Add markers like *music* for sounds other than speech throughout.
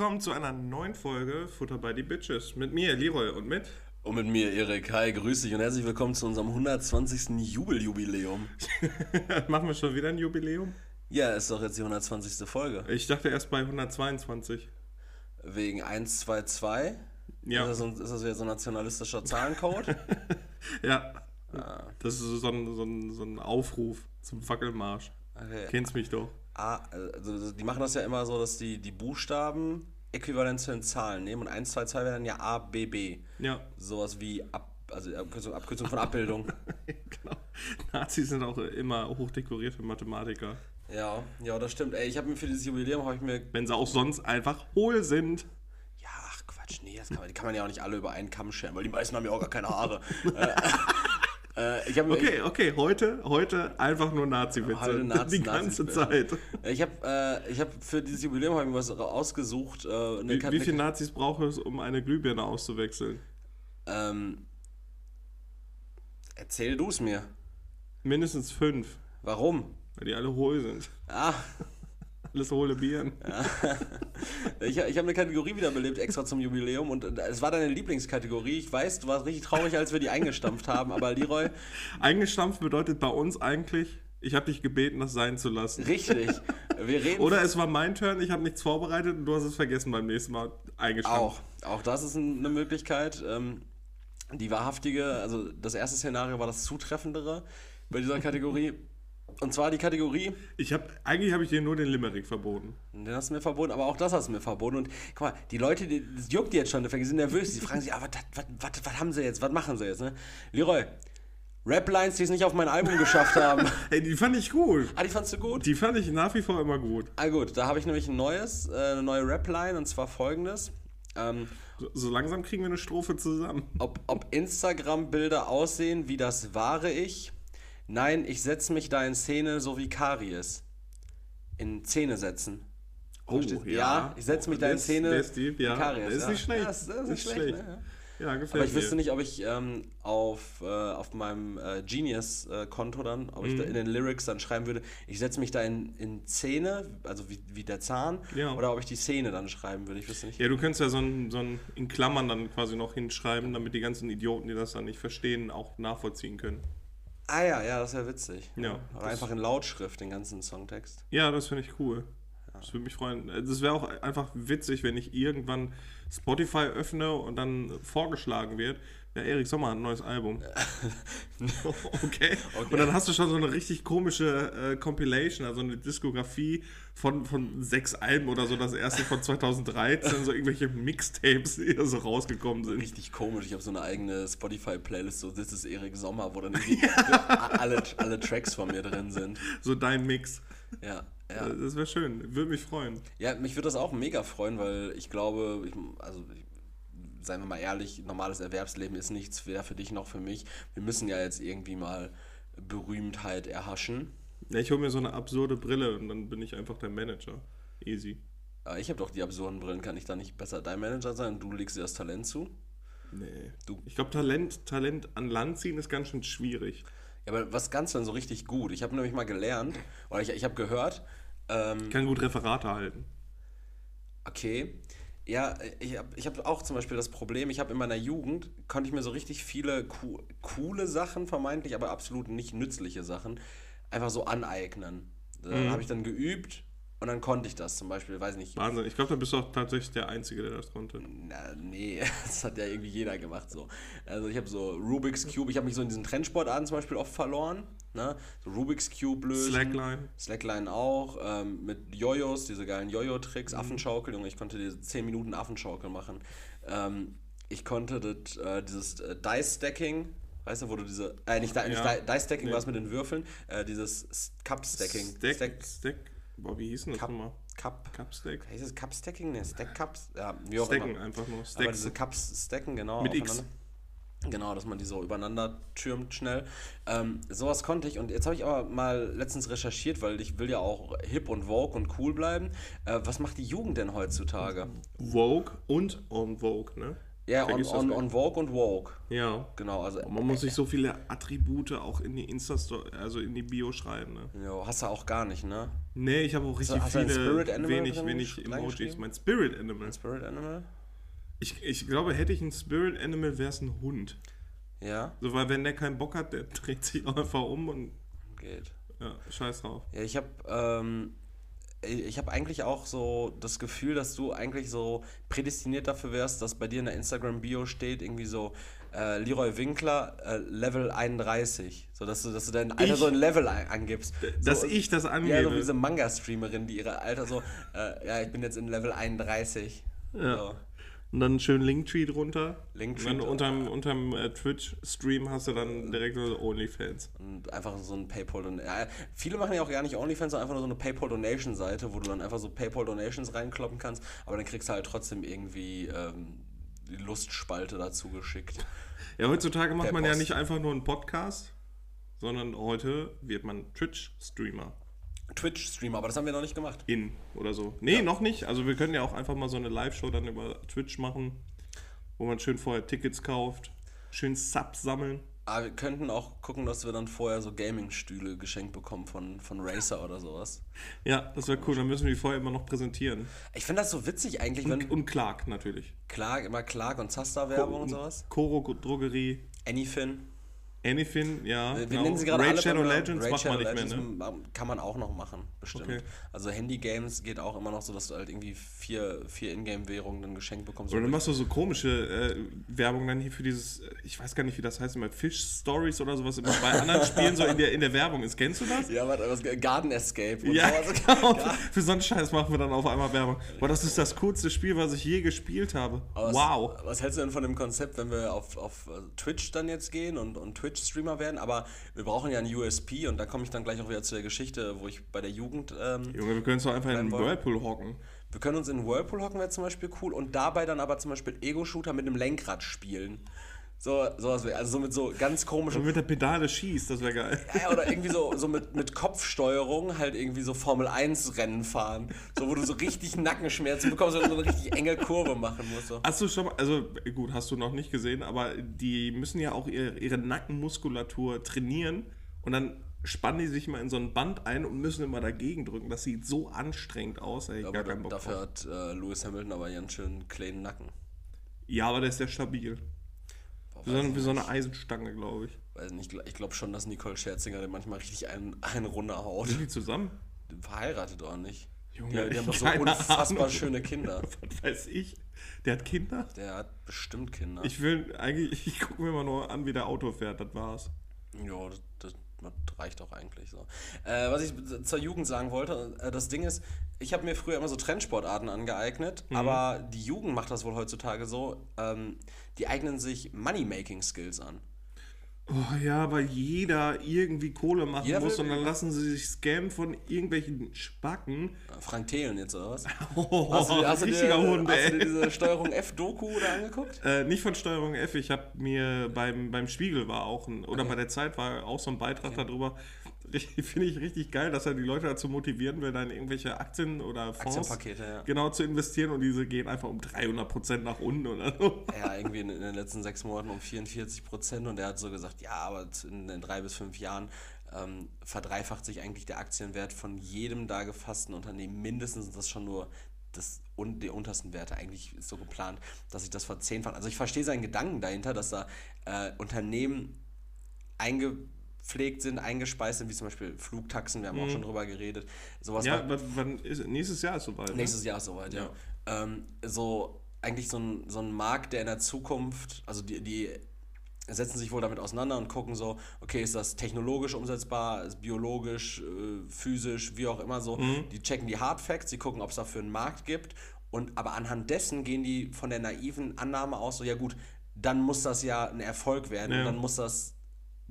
Willkommen zu einer neuen Folge Futter by the Bitches. Mit mir, Leroy, und mit. Und mit mir, Erik. Hi, grüß dich und herzlich willkommen zu unserem 120. Jubeljubiläum. *laughs* Machen wir schon wieder ein Jubiläum? Ja, ist doch jetzt die 120. Folge. Ich dachte erst bei 122. Wegen 122? Ja. Ist das, so, ist das wieder so ein nationalistischer Zahlencode? *laughs* ja. Das ist so ein, so, ein, so ein Aufruf zum Fackelmarsch. Okay. Kennst mich doch. A, also die machen das ja immer so, dass die, die Buchstaben äquivalent zu den Zahlen nehmen und 1, 2, 2 wäre dann ja A, B, B. Ja. Sowas wie Ab, also Abkürzung, Abkürzung von Abbildung. *laughs* genau. Nazis sind auch immer hochdekorierte Mathematiker. Ja, ja, das stimmt. Ey, ich habe mir für dieses Jubiläum, habe ich mir... Wenn sie auch sonst einfach hohl sind. Ja, ach Quatsch, nee, das kann man, die kann man ja auch nicht alle über einen Kamm scheren, weil die meisten haben ja auch gar keine Haare. *laughs* Äh, okay, okay, heute, heute einfach nur Nazi-Witze. *laughs* Nazi- die ganze Nazi-Witze. Zeit. ich habe äh, ich hab für dieses Jubiläum hab ich was ausgesucht. Äh, eine Wie, wie viele Nazis braucht es, um eine Glühbirne auszuwechseln? ähm, erzähl du es mir. Mindestens fünf, Warum? weil die alle hohl sind. Ah, Alles hohle Birnen. *laughs* ich, ich habe eine Kategorie wiederbelebt extra zum Jubiläum und es war deine Lieblingskategorie. Ich weiß, du warst richtig traurig, als wir die eingestampft haben, aber Leroy, Eingestampft bedeutet bei uns eigentlich, ich habe dich gebeten, das sein zu lassen. richtig. Wir *laughs* reden Oder es war mein Turn, ich habe nichts vorbereitet und du hast es vergessen beim nächsten Mal eingestampft. Auch, auch das ist ein- eine Möglichkeit. Ähm, die wahrhaftige, also das erste Szenario war das zutreffendere bei dieser Kategorie. Und zwar die Kategorie, Ich habe eigentlich habe ich dir nur den Limerick verboten. den hast du mir verboten, aber auch das hast du mir verboten. Und guck mal, die Leute, die, das juckt die jetzt schon, die sind nervös, die fragen sich, ah, was, was, was, was haben sie jetzt, was machen sie jetzt, ne? Leroy, Rap-Lines, die es nicht auf mein Album geschafft haben. *laughs* Ey, die fand ich gut. ah, die fandst du gut? Die fand ich nach wie vor immer gut. Ah gut, da habe ich nämlich ein neues, äh, eine neue Rap-Line und zwar folgendes. Ähm, So, so langsam kriegen wir eine Strophe zusammen. ob, ob Instagram-Bilder aussehen wie das wahre Ich. Nein, ich setze mich da in Szene so wie Karies. In Szene setzen. Verstehst du? ja, ich setze mich da in Das- Szene der ist deep, ja. Karies. Der ist ja. nicht schlecht. Ja, das, das ist Nicht schlecht. schlecht. Ne? Ja, gefällt Aber ich wüsste nicht, ob ich ähm, auf, äh, auf meinem äh, Genius-Konto dann, ob ich Mhm. da in den Lyrics dann schreiben würde, ich setze mich da in, in Szene, also wie, wie der Zahn, Ja. oder ob ich die Szene dann schreiben würde. Ich wüsste nicht. Ja, du könntest ja so ein, so ein in Klammern dann quasi noch hinschreiben, damit die ganzen Idioten, die das dann nicht verstehen, auch nachvollziehen können. Ah ja, ja, das wäre witzig. Ja, Oder einfach in Lautschrift den ganzen Songtext. Ja, das finde ich cool. Das würde mich freuen. Das wäre auch einfach witzig, wenn ich irgendwann Spotify öffne und dann vorgeschlagen wird. Ja, Erik Sommer hat ein neues Album. *laughs* *laughs* okay. Und dann hast du schon so eine richtig komische äh, Compilation, also eine Diskografie von, von sechs Alben oder so, das erste von 2013, so irgendwelche Mixtapes, die da so rausgekommen sind. Richtig komisch. Ich habe so eine eigene Spotify-Playlist, so This is Erik Sommer, wo dann *laughs* irgendwie alle, alle Tracks von mir drin sind. So dein Mix. Ja, ja. Das wäre schön. Würde mich freuen. Ja, mich würde das auch mega freuen, weil ich glaube, ich, also ich, seien wir mal ehrlich, normales Erwerbsleben ist nichts, weder für dich noch für mich. Wir müssen ja jetzt irgendwie mal Berühmtheit erhaschen. Ja, ich hole mir so eine absurde Brille und dann bin ich einfach der Manager. Easy. Aber ich habe doch die absurden Brillen, kann ich da nicht besser dein Manager sein? Du legst dir das Talent zu? Nee. Du- Ich glaube, Talent, Talent an Land ziehen ist ganz schön schwierig. Ja, aber was kannst du denn so richtig gut? Ich habe nämlich mal gelernt, oder ich, ich habe gehört, ähm, Ich kann gut Referate halten. Okay. Ja, ich habe ich hab auch zum Beispiel das Problem, ich habe in meiner Jugend, konnte ich mir so richtig viele co coole Sachen, vermeintlich, aber absolut nicht nützliche Sachen, einfach so aneignen. Da Mhm. habe ich dann geübt und dann konnte ich das zum Beispiel, weiß nicht. Wahnsinn. Ich glaube, da bist du auch tatsächlich der Einzige, der das konnte. Na, nee, *laughs* das hat ja irgendwie jeder gemacht so. Also ich habe so Rubik's Cube, ich habe mich so in diesen Trendsportarten zum Beispiel oft verloren. Ne? So Rubik's Cube lösen. Slackline. Slackline auch, ähm, mit Jojos, diese geilen Jojo-Tricks, Mhm. Affenschaukel. Junge, ich konnte diese 10 Minuten Affenschaukel machen. Ähm, ich konnte das, äh, dieses äh, Dice-Stacking, weißt du, wo du diese, äh, nicht, nicht Ja. Di- Dice-Stacking, Nee. war es mit den Würfeln, äh, dieses Cup-Stacking. Stack, Stack, Stack. Boah, wie hieß denn das Cup, nochmal? Cup, Cup Stack? heißt es Cup-Stacking? Ne, Stack-Cups? Ja, wie auch Stacken immer. einfach nur. Aber Stack. diese Cups stacken, genau. Mit X. Genau, dass man die so übereinander türmt schnell. Ähm, sowas konnte ich. Und jetzt habe ich aber mal letztens recherchiert, weil ich will ja auch hip und vogue und cool bleiben. Äh, was macht die Jugend denn heutzutage? Vogue und On Vogue, ne? Ja, on, on, on Vogue und Vogue. Ja. Genau, also Man muss sich *laughs* so viele Attribute auch in die Insta also in die Bio schreiben, ne? jo, hast du auch gar nicht, ne? Nee, ich habe auch richtig hast ein viele Spirit Animal wenig, wenig Emojis. Mein Spirit Animal. Spirit Animal? Ich, ich glaube, hätte ich ein Spirit Animal, wäre es ein Hund. Ja, So, weil wenn der keinen Bock hat, der *laughs* dreht sich einfach um und geht. ja, scheiß drauf. Ja, ich habe ähm, ich habe eigentlich auch so das Gefühl, dass du eigentlich so prädestiniert dafür wärst, dass bei dir in der Instagram-Bio steht irgendwie so äh, Leroy Winkler äh, Level 31. So, dass du, dass du Alter Ich? so ein Level angibst. Dass so, ich das Ja, so angebe. wie diese Manga-Streamerin, die ihre Alter so, äh, ja, ich bin jetzt in Level 31. Ja. So. Und dann einen schönen Linktree drunter. Linktree, Und dann unterm, unterm äh, Twitch-Stream hast du dann direkt so Onlyfans. Und einfach so ein PayPal und ja, viele machen ja auch gar nicht OnlyFans, sondern einfach nur so eine PayPal Donation Seite, wo du dann einfach so PayPal Donations reinkloppen kannst, aber dann kriegst du halt trotzdem irgendwie ähm, die Lustspalte dazu geschickt. *laughs* Ja, heutzutage macht man ja nicht einfach nur einen Podcast, sondern heute wird man Twitch-Streamer. Twitch-Streamer, aber das haben wir noch nicht gemacht. In oder so. Nee, noch nicht. Also wir können ja auch einfach mal so eine Live-Show dann über Twitch machen, wo man schön vorher Tickets kauft, schön Subs sammeln. Aber wir könnten auch gucken, dass wir dann vorher so Gaming-Stühle geschenkt bekommen von, von Racer oder sowas. *laughs* Ja, das wäre cool. Dann müssen wir die vorher immer noch präsentieren. Ich finde das so witzig eigentlich, wenn Und, und Clark natürlich. Clark, immer Clark und Zasta-Werbung und sowas. Koro Drogerie, Anyfin. Anyfin, ja. Wir genau. nennen sie gerade Raid alle Shadow. Legends Raid macht man Shadow nicht mehr, ne? Legends Kann man auch noch machen, bestimmt. Okay. Also Handy-Games geht auch immer noch so, dass du halt irgendwie vier, vier Ingame-Währungen dann geschenkt bekommst. Oder dann machst du so komische äh, Werbung dann hier für dieses, äh, ich weiß gar nicht, wie das heißt, immer Fish Stories oder sowas immer bei anderen Spielen so in der, in der Werbung ist. Kennst du das? ja, warte, was, Garden Escape und Ja, sowas. *laughs* genau. Für so einen Scheiß machen wir dann auf einmal Werbung. Boah, das ist das coolste Spiel, was ich je gespielt habe. Aber was, wow. Was hältst du denn von dem Konzept, wenn wir auf, auf Twitch dann jetzt gehen und, und Twitch-Streamer werden? Aber wir brauchen ja einen USP und da komme ich dann gleich auch wieder zu der Geschichte, wo ich bei der Jugend. Ähm, Junge, wir können es doch einfach in Wollen- Whirlpool hocken. wir können uns in einen Whirlpool hocken, wäre zum Beispiel cool und dabei dann aber zum Beispiel Ego-Shooter mit einem Lenkrad spielen. So, sowas wäre, also so mit so ganz komischen Und mit der Pedale schießt, das wäre geil. Ja, oder irgendwie so, so mit, mit Kopfsteuerung halt irgendwie so Formel-1-Rennen fahren. So, wo du so richtig Nackenschmerzen bekommst und so eine richtig enge Kurve machen musst. So. Hast du schon mal, also gut, hast du noch nicht gesehen, aber die müssen ja auch ihre, ihre Nackenmuskulatur trainieren und dann spannen die sich mal in so ein Band ein und müssen immer dagegen drücken. Das sieht so anstrengend aus, ey. Aber gar keinen Bock dafür drauf. hat äh, Lewis Hamilton aber einen schönen kleinen Nacken. Ja, aber der ist ja stabil. So, wie so eine Eisenstange, glaube ich. weiß nicht, ich glaube schon, dass Nicole Scherzinger den manchmal richtig einen, einen runterhaut. Sind die zusammen? Verheiratet oder nicht? Junge, die, die haben doch so unfassbar Ahnung. schöne Kinder. *laughs* Was weiß ich? Der hat Kinder? Der hat bestimmt Kinder. Ich will eigentlich, *laughs* ich gucke mir mal nur an, wie der Auto fährt, das war's. Ja, das, das, reicht auch eigentlich so. Äh, was ich zur Jugend sagen wollte, äh, das Ding ist, ich habe mir früher immer so Trendsportarten angeeignet, aber die Jugend macht das wohl heutzutage so, ähm, die eignen sich Money-Making-Skills an. Oh ja, weil jeder irgendwie Kohle machen Jeder muss will- und dann lassen sie sich scammen von irgendwelchen Spacken. Äh, Frank Thelen jetzt, oder was? *laughs* Oh, Hast du, hast du, dir, richtiger Hund, hast du ey. dir diese Steuerung F-Doku da angeguckt? Äh, nicht von Steuerung F, ich habe mir beim, beim Spiegel war auch ein, oder bei der Zeit war auch so ein Beitrag darüber. *laughs* Finde ich richtig geil, dass er die Leute dazu motivieren will, dann irgendwelche Aktien oder Fonds Aktienpakete, ja. genau zu investieren und diese gehen einfach um 300% nach unten oder so. *laughs* Ja, irgendwie in, in den letzten sechs Monaten um 44 Prozent und er hat so gesagt, ja, aber in den drei bis fünf Jahren ähm, verdreifacht sich eigentlich der Aktienwert von jedem da gefassten Unternehmen. Mindestens das schon nur das, un, die untersten Werte. Eigentlich ist so geplant, dass sich das verzehnfacht. Also ich verstehe seinen Gedanken dahinter, dass da äh, Unternehmen eingepflegt sind, eingespeist sind, wie zum Beispiel Flugtaxen, wir haben auch schon drüber geredet. Sowas Ja, war- wann, ist, nächstes Jahr ist soweit. Ne? Nächstes Jahr ist soweit, ja. Ähm, so eigentlich so ein, so ein Markt, der in der Zukunft, also die, die setzen sich wohl damit auseinander und gucken so, okay, ist das technologisch umsetzbar, ist biologisch, äh, physisch, wie auch immer so. Die checken die Hard Facts, die gucken, ob es dafür einen Markt gibt. Und aber anhand dessen gehen die von der naiven Annahme aus, so ja gut, dann muss das ja ein Erfolg werden Ja. dann muss das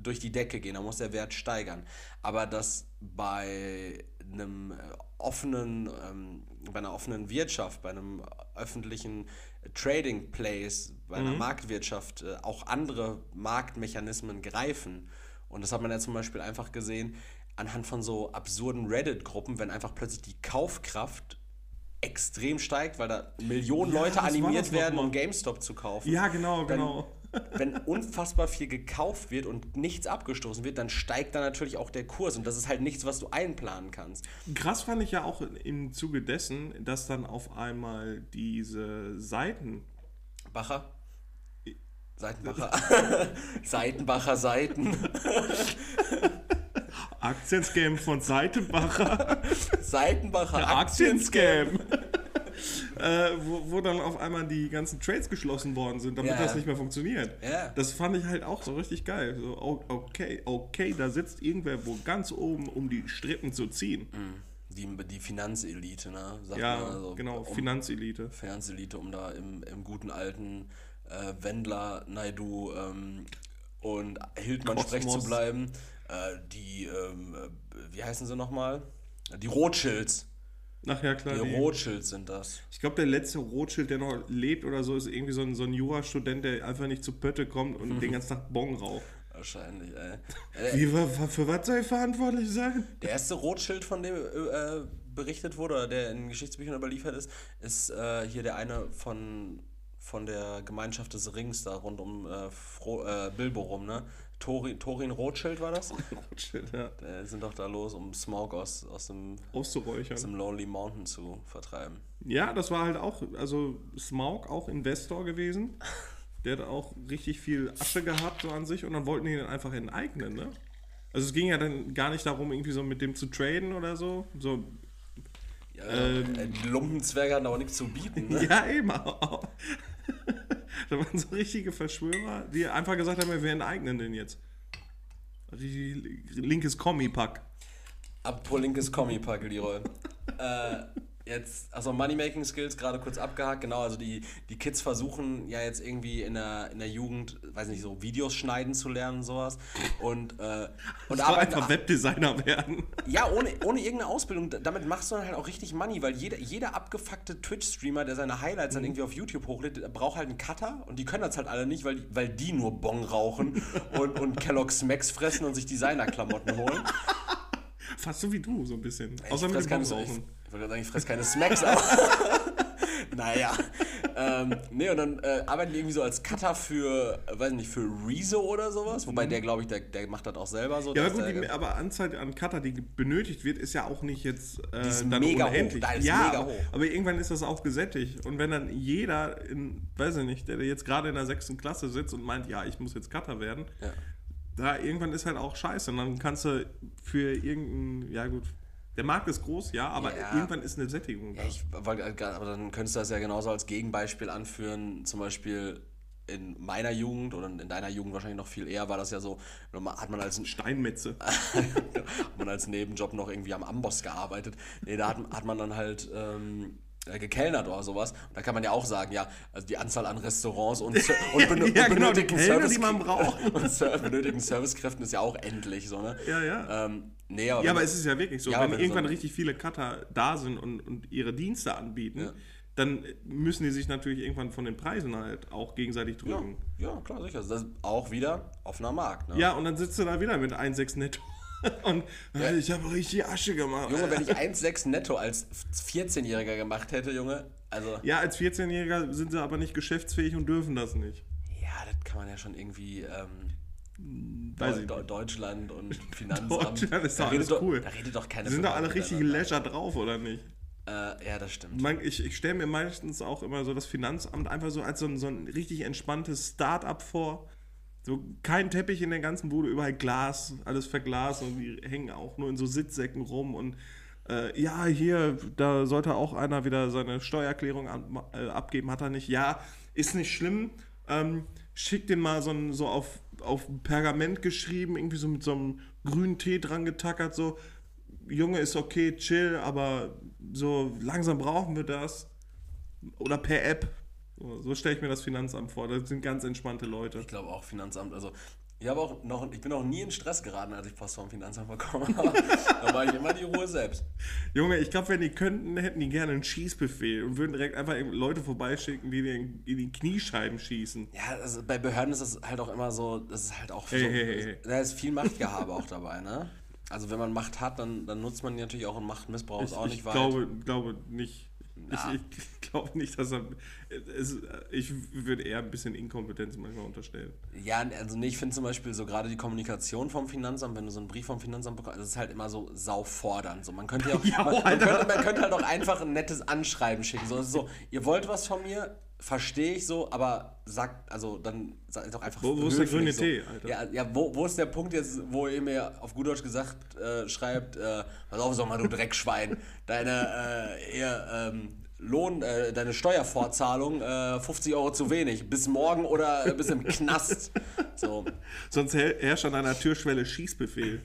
durch die Decke gehen, dann muss der Wert steigern. Aber dass bei einem äh, offenen, ähm, bei einer offenen Wirtschaft, bei einem öffentlichen Trading Place, bei einer Marktwirtschaft äh, auch andere Marktmechanismen greifen. Und das hat man ja zum Beispiel einfach gesehen anhand von so absurden Reddit-Gruppen, wenn einfach plötzlich die Kaufkraft extrem steigt, weil da Millionen Ja, Leute animiert werden, mal? um GameStop zu kaufen Ja, genau, dann genau. Wenn unfassbar viel gekauft wird und nichts abgestoßen wird, dann steigt da natürlich auch der Kurs und das ist halt nichts, was du einplanen kannst. Krass fand ich ja auch im Zuge dessen, dass dann auf einmal diese Seiten. Bacher? Seitenbacher. Seitenbacher *laughs* Seiten. *laughs* Aktienscam von Seitenbacher. *laughs* Seitenbacher Aktienscam. *laughs* äh, wo, wo dann auf einmal die ganzen Trades geschlossen worden sind, damit Ja. das nicht mehr funktioniert. Ja. Das fand ich halt auch so richtig geil. So, okay, okay, da sitzt irgendwer wo ganz oben, um die Strippen zu ziehen. Die, die Finanzelite, ne? Sagt Ja, also, genau, um, Finanzelite. Finanzelite, um da im, im guten alten äh, Wendler, Naidu ähm, und Hildmann Kosmos. sprech zu bleiben. Äh, die, ähm, äh, wie heißen sie nochmal? Die Rothschilds. Ach ja, klar. Die Die, Rothschilds sind das. ich glaube, der letzte Rothschild, der noch lebt oder so, ist irgendwie so ein, so ein Jurastudent, der einfach nicht zu Pötte kommt und den ganzen Tag Bon raucht. Wahrscheinlich, ey. *laughs* Wie, für was soll er verantwortlich sein? Der erste Rothschild, von dem äh, berichtet wurde, oder der in Geschichtsbüchern überliefert ist, ist äh, hier der eine von, von der Gemeinschaft des Rings da rund um äh, Fro äh, Bilbo rum, ne? Torin, Torin Rothschild war das? *laughs* Rothschild, ja. Der sind doch da los, um Smaug aus, aus, dem, aus Auszuräuchern. dem Lonely Mountain zu vertreiben. Ja, das war halt auch, also Smaug auch Investor gewesen. Der hat auch richtig viel Asche gehabt so an sich und dann wollten die ihn einfach enteignen, ne? Also es ging ja dann gar nicht darum, irgendwie so mit dem zu traden oder so. So, Ja, Ähm. äh, die Lumpenzwerge hatten aber nichts zu bieten, ne? *laughs* ja, eben. Da waren so richtige Verschwörer, die einfach gesagt haben, wir enteignen den jetzt. Richtig linkes Kommi-Pack. Apropos linkes Kommi-Pack, Leroy. äh, jetzt, also Moneymaking Skills gerade kurz abgehakt, genau, also die, die Kids versuchen ja jetzt irgendwie in der, in der Jugend, weiß nicht, so Videos schneiden zu lernen und sowas. Und, äh, und arbeiten, einfach Webdesigner werden. ja, ohne, ohne irgendeine Ausbildung. Damit machst du dann halt auch richtig Money, weil jeder, jeder abgefuckte Twitch-Streamer, der seine Highlights dann irgendwie auf YouTube hochlädt, braucht halt einen Cutter und die können das halt alle nicht, weil, die- weil die nur Bong rauchen und, und Kellogg's Max fressen und sich Designer-Klamotten holen. Fast so wie du, so ein bisschen. Ich Außer mit dem keine, ich, wollte gerade sagen, ich fress keine Smacks, aber. *laughs* naja. Ähm, nee, und dann äh, arbeiten die irgendwie so als Cutter für, äh, weiß nicht, für Rezo oder sowas. Wobei der, glaube ich, der, der macht das auch selber so. Mhm. Ja, aber gut, die, aber Anzahl an Cutter, die benötigt wird, ist ja auch nicht jetzt äh, ist dann mega hoch. unendlich. Da ist ja, mega aber, hoch. aber irgendwann ist das auch gesättigt. Und wenn dann jeder, in, weiß ich nicht, der jetzt gerade in der sechsten Klasse sitzt und meint, ja, ich muss jetzt Cutter werden, Ja. Da irgendwann ist halt auch scheiße. Und dann kannst du für irgendein, ja gut, der Markt ist groß, ja, aber Ja. irgendwann ist eine Sättigung da. Ich aber dann könntest du das ja genauso als Gegenbeispiel anführen, zum Beispiel in meiner Jugend oder in deiner Jugend wahrscheinlich noch viel eher war das ja so, hat man als Steinmetze. *laughs* hat man als Nebenjob noch irgendwie am Amboss gearbeitet. Nee, da hat, hat man dann halt ähm, äh, gekellnert oder sowas. Und da kann man ja auch sagen, ja, also die Anzahl an Restaurants und, *laughs* und, benö Ja, und genau, benötigten Kellner, Service die man braucht. *laughs* und benötigten Servicekräften ist ja auch endlich so, ne? Ja, ja. Ähm, nee, aber, Ja, aber es ist ja wirklich so, Ja, wenn wenn irgendwann so- richtig viele Cutter da sind und, und ihre Dienste anbieten, Ja. dann müssen die sich natürlich irgendwann von den Preisen halt auch gegenseitig ja, drücken. ja, klar, sicher. Das ist auch wieder offener Markt, ne? Ja, und dann sitzt du da wieder mit 1,6 netto. *laughs* Und äh, ich habe richtig Asche gemacht. Junge, wenn ich 1,6 netto als 14-Jähriger gemacht hätte, Junge, also, ja, als 14-Jähriger sind sie aber nicht geschäftsfähig und dürfen das nicht. ja, das kann man ja schon irgendwie, ähm, Weiß nicht. Deutschland und *laughs* Finanzamt. Deutschland ist da doch redet alles cool. Da redet doch keine sind doch Firma alle richtig miteinander. leisure drauf, oder nicht? Äh, ja, das stimmt. Man, ich ich stelle mir meistens auch immer so das Finanzamt einfach so als so ein, so ein richtig entspanntes Start-up vor. So kein Teppich in der ganzen Bude, überall Glas, alles verglast und die hängen auch nur in so Sitzsäcken rum und äh, ja, hier, da sollte auch einer wieder seine Steuererklärung an, äh, abgeben, hat er nicht. Ja, ist nicht schlimm. Ähm, schick den mal so, so auf, auf Pergament geschrieben, irgendwie so mit so einem grünen Tee dran getackert, so. Junge ist okay, chill, aber so langsam brauchen wir das. Oder per App. So, stelle ich mir das Finanzamt vor. Das sind ganz entspannte Leute. Ich glaube auch Finanzamt. Also ich habe auch noch, ich bin auch nie in Stress geraten, als ich Post vom Finanzamt bekommen habe. da war ich immer die Ruhe selbst. Junge, ich glaube, wenn die könnten, hätten die gerne einen Schießbefehl und würden direkt einfach Leute vorbeischicken, die dir in, die Kniescheiben schießen. Ja, also bei Behörden ist es halt auch immer so, das ist halt auch Hey, so, hey, hey, da ist viel Machtgehabe auch dabei, ne? Also wenn man Macht hat, dann, dann nutzt man die natürlich auch und Machtmissbrauch ist auch ich nicht weit. glaube, glaube nicht. Ich, ich glaube nicht, dass er. Es, ich würde eher ein bisschen Inkompetenz manchmal unterstellen. Ja, also nee, ich finde zum Beispiel so gerade die Kommunikation vom Finanzamt, wenn du so einen Brief vom Finanzamt bekommst, das ist halt immer so saufordernd. So, man könnte ja, auch, *laughs* ja man, man, könnte, man, könnte, halt auch einfach ein nettes Anschreiben schicken. So, so ihr wollt was von mir, verstehe ich so, aber sagt, also dann sagt doch einfach. Wo, wo ist der grüne so. Tee, Alter? Ja, ja wo, wo ist der Punkt jetzt, wo ihr mir auf gut Deutsch gesagt äh, schreibt, äh, pass auf, sag mal, du *laughs* Dreckschwein, deine äh, eher, ähm, Lohn, äh, deine Steuervorzahlung äh, 50 Euro zu wenig. Bis morgen oder bis im Knast. *laughs* So. Sonst herrscht an einer Türschwelle Schießbefehl.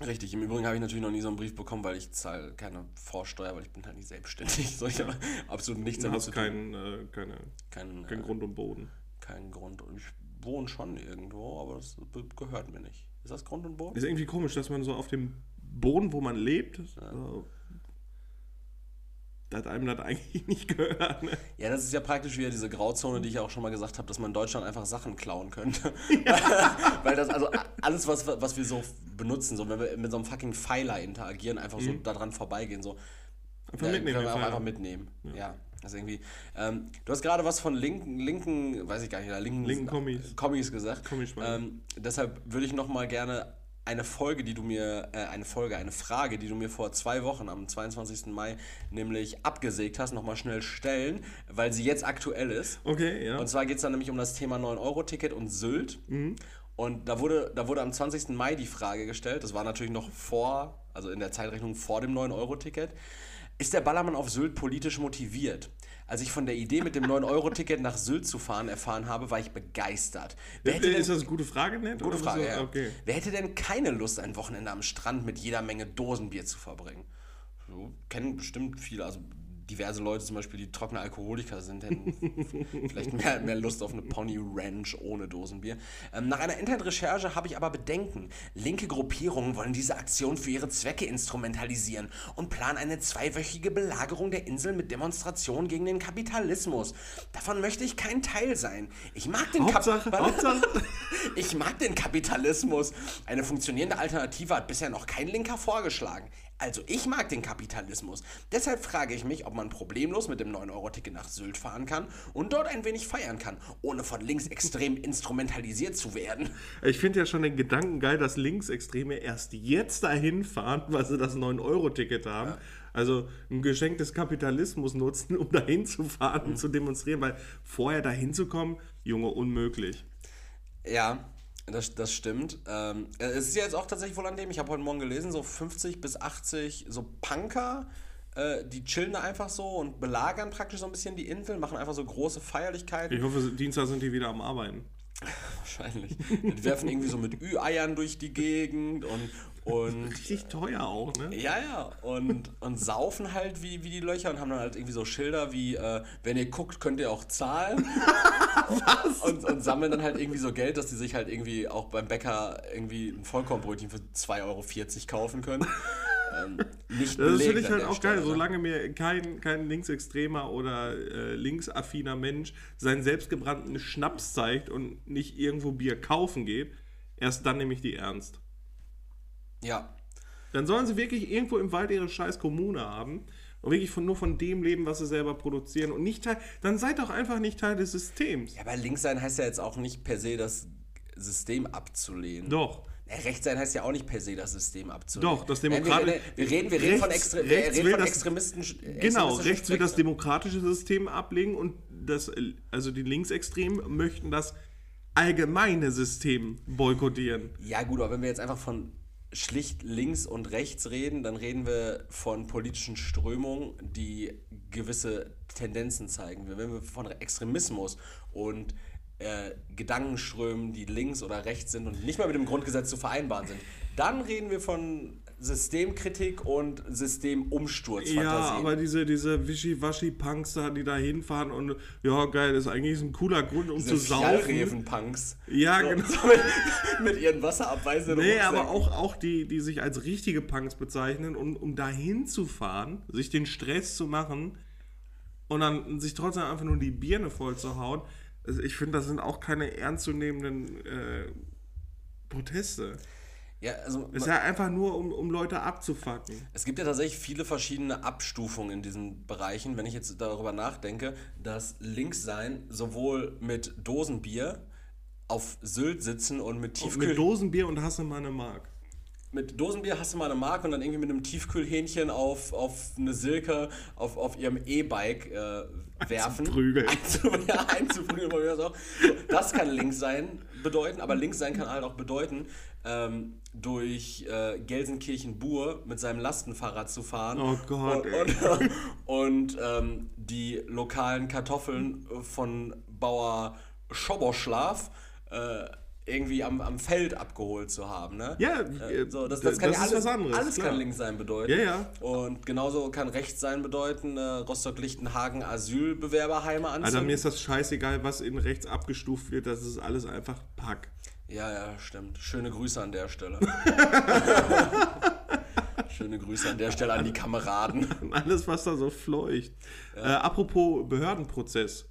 Richtig, im Übrigen habe ich natürlich noch nie so einen Brief bekommen, weil ich zahle keine Vorsteuer, weil ich bin halt nicht selbstständig. *laughs* So, ich habe absolut nichts damit zu tun. Kein, äh, keine, kein, kein äh, Grund und Boden. Kein Grund. Ich wohne schon irgendwo, aber das gehört mir nicht. Ist das Grund und Boden? Ist irgendwie komisch, dass man so auf dem Boden, wo man lebt, ja. so dass einem das eigentlich *laughs* nicht gehört. Ne? Ja, das ist ja praktisch wieder diese Grauzone, die ich ja auch schon mal gesagt habe, dass man in Deutschland einfach Sachen klauen könnte. *laughs* Ja. *laughs* Weil das, also alles, was, was wir so benutzen, so wenn wir mit so einem fucking Pfeiler interagieren, einfach mhm. so daran vorbeigehen, so. Einfach ja, mitnehmen. Können wir auch einfach mitnehmen. Ja. ja. Das irgendwie, ähm, du hast gerade was von linken, linken, weiß ich gar nicht, linken, linken Kommis. Kommis gesagt. Ähm, deshalb würde ich noch mal gerne eine Folge, die du mir, äh, eine Folge, eine Frage, die du mir vor zwei Wochen am 22. Mai nämlich abgesägt hast, nochmal schnell stellen, weil sie jetzt aktuell ist. Okay, ja. Und zwar geht es dann nämlich um das Thema 9-Euro-Ticket und Sylt. Mhm. Und da wurde, da wurde am 20. Mai die Frage gestellt, das war natürlich noch vor, also in der Zeitrechnung vor dem 9-Euro-Ticket. Ist der Ballermann auf Sylt politisch motiviert? Als ich von der Idee mit dem 9-Euro-Ticket nach Sylt zu fahren erfahren habe, war ich begeistert. Wer hätte ist das eine gute Frage, Ned? Gute Frage, so? ja. Okay. Wer hätte denn keine Lust, ein Wochenende am Strand mit jeder Menge Dosenbier zu verbringen? So, kennen bestimmt viele, also diverse Leute zum Beispiel, die trockene Alkoholiker sind, hätten *laughs* vielleicht mehr, mehr Lust auf eine Pony Ranch ohne Dosenbier. Ähm, nach einer Internetrecherche habe ich aber Bedenken. Linke Gruppierungen wollen diese Aktion für ihre Zwecke instrumentalisieren und planen eine zweiwöchige Belagerung der Insel mit Demonstrationen gegen den Kapitalismus. Davon möchte ich kein Teil sein. Ich mag den Kapitalismus. *laughs* ich mag den Kapitalismus. Eine funktionierende Alternative hat bisher noch kein Linker vorgeschlagen. Also ich mag den Kapitalismus. Deshalb frage ich mich, ob man problemlos mit dem 9-Euro-Ticket nach Sylt fahren kann und dort ein wenig feiern kann, ohne von linksextrem *laughs* instrumentalisiert zu werden. Ich finde ja schon den Gedanken geil, dass Linksextreme erst jetzt dahin fahren, *laughs* weil sie das 9-Euro-Ticket haben. Ja. Also ein Geschenk des Kapitalismus nutzen, um dahin zu fahren mhm. und zu demonstrieren, weil vorher dahin zu kommen, Junge, unmöglich. Ja, das, das stimmt. Ähm, es ist jetzt auch tatsächlich wohl an dem, ich habe heute Morgen gelesen, so 50 bis 80 so Punker, äh, die chillen da einfach so und belagern praktisch so ein bisschen die Insel, machen einfach so große Feierlichkeiten. Ich hoffe, Dienstag sind die wieder am Arbeiten. *laughs* Wahrscheinlich. Die werfen irgendwie so mit Ü-Eiern durch die Gegend und, und. *laughs* Richtig teuer auch, ne? Ja, ja. Und, und saufen halt wie, wie die Löcher und haben dann halt irgendwie so Schilder wie, äh, wenn ihr guckt, könnt ihr auch zahlen. *laughs* Was? Und, und sammeln dann halt irgendwie so Geld, dass die sich halt irgendwie auch beim Bäcker irgendwie ein Vollkornbrötchen für 2,40 Euro kaufen können. Ähm, nicht das finde ich halt auch Stelle, geil, solange mir kein, kein linksextremer oder äh, linksaffiner Mensch seinen selbstgebrannten Schnaps zeigt und nicht irgendwo Bier kaufen geht, erst dann nehme ich die ernst. Ja. Dann sollen sie wirklich irgendwo im Wald ihre scheiß Kommune haben und wirklich von, nur von dem leben, was sie selber produzieren und nicht Teil, dann seid doch einfach nicht Teil des Systems. Ja, aber links sein heißt ja jetzt auch nicht per se das System abzulehnen. Doch. Recht sein heißt ja auch nicht per se das System abzulehnen. Doch, das Demokratische. Wir, reden, wir reden, von, Extre rechts reden von das, Extremisten. Genau, rechts will das demokratische System ablegen und das, also die Linksextremen möchten das allgemeine System boykottieren. Ja, gut, aber wenn wir jetzt einfach von schlicht links und rechts reden, dann reden wir von politischen Strömungen, die gewisse Tendenzen zeigen. Wenn wir von Extremismus und äh, Gedankenströmen, die links oder rechts sind und nicht mal mit dem Grundgesetz zu vereinbaren sind, dann reden wir von Systemkritik und Systemumsturz. Ja, aber diese, diese Wischiwaschi-Punks da, die da hinfahren und ja, geil, das ist eigentlich ein cooler Grund, um diese zu saufen. punks Ja, so, genau. So mit, *laughs* mit, ihren wasserabweisenden Nee, aber auch, auch die, die sich als richtige Punks bezeichnen, um, um da hinzufahren, sich den Stress zu machen und dann sich trotzdem einfach nur die Birne voll zu hauen. Also ich finde, das sind auch keine ernstzunehmenden äh, Proteste. Ja, also ist ja einfach nur, um, um Leute abzufacken. Es gibt ja tatsächlich viele verschiedene Abstufungen in diesen Bereichen, wenn ich jetzt darüber nachdenke, dass Linkssein sowohl mit Dosenbier auf Sylt sitzen und mit Tiefkühl... Mit Dosenbier und hasse meine Mark. mit Dosenbier hast du mal eine Mark und dann irgendwie mit einem Tiefkühlhähnchen auf, auf eine Silke auf, auf ihrem E-Bike äh, *laughs* werfen. Einzuprügeln. Einzu, *laughs* ja, einzuprügeln. das kann links sein bedeuten, aber links sein kann halt auch bedeuten, ähm, durch äh, Gelsenkirchen-Bur mit seinem Lastenfahrrad zu fahren. Oh Gott, Und, ey. und, *laughs* und ähm, die lokalen Kartoffeln von Bauer Schoboschlaf äh, irgendwie am, am Feld abgeholt zu haben. Ne? Ja, Äh, äh, so, das, das kann das ja alles, anderes, alles klar. kann links sein bedeuten. Ja, ja. Und genauso kann rechts sein bedeuten, äh, Rostock-Lichtenhagen Asylbewerberheime anzünden. Alter, mir ist das scheißegal, was in rechts abgestuft wird, das ist alles einfach Pack. Ja, ja, stimmt. Schöne Grüße an der Stelle. *laughs* Schöne Grüße an der Stelle an die Kameraden. Alles, was da so fleucht. Äh, apropos Behördenprozess.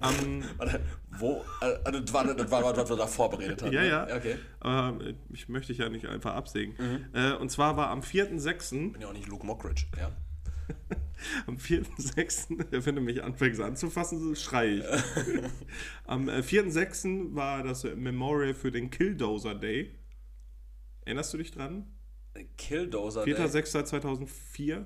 Am, *laughs* Warte, wo? Äh, das, war, das war, was wir da vorbereitet haben. ja, ne? ja. Okay. äh, ich möchte dich ja nicht einfach absägen. Mhm. Äh, und zwar war am 4.6., Bin ja auch nicht Luke Mockridge. Ja. *laughs* am 4.6., *laughs* wenn du mich anfängst anzufassen, so schrei ich. am äh, 4.6. war das äh, Memorial für den Killdozer Day. Erinnerst du dich dran? Killdozer. Day. 4.6.2004.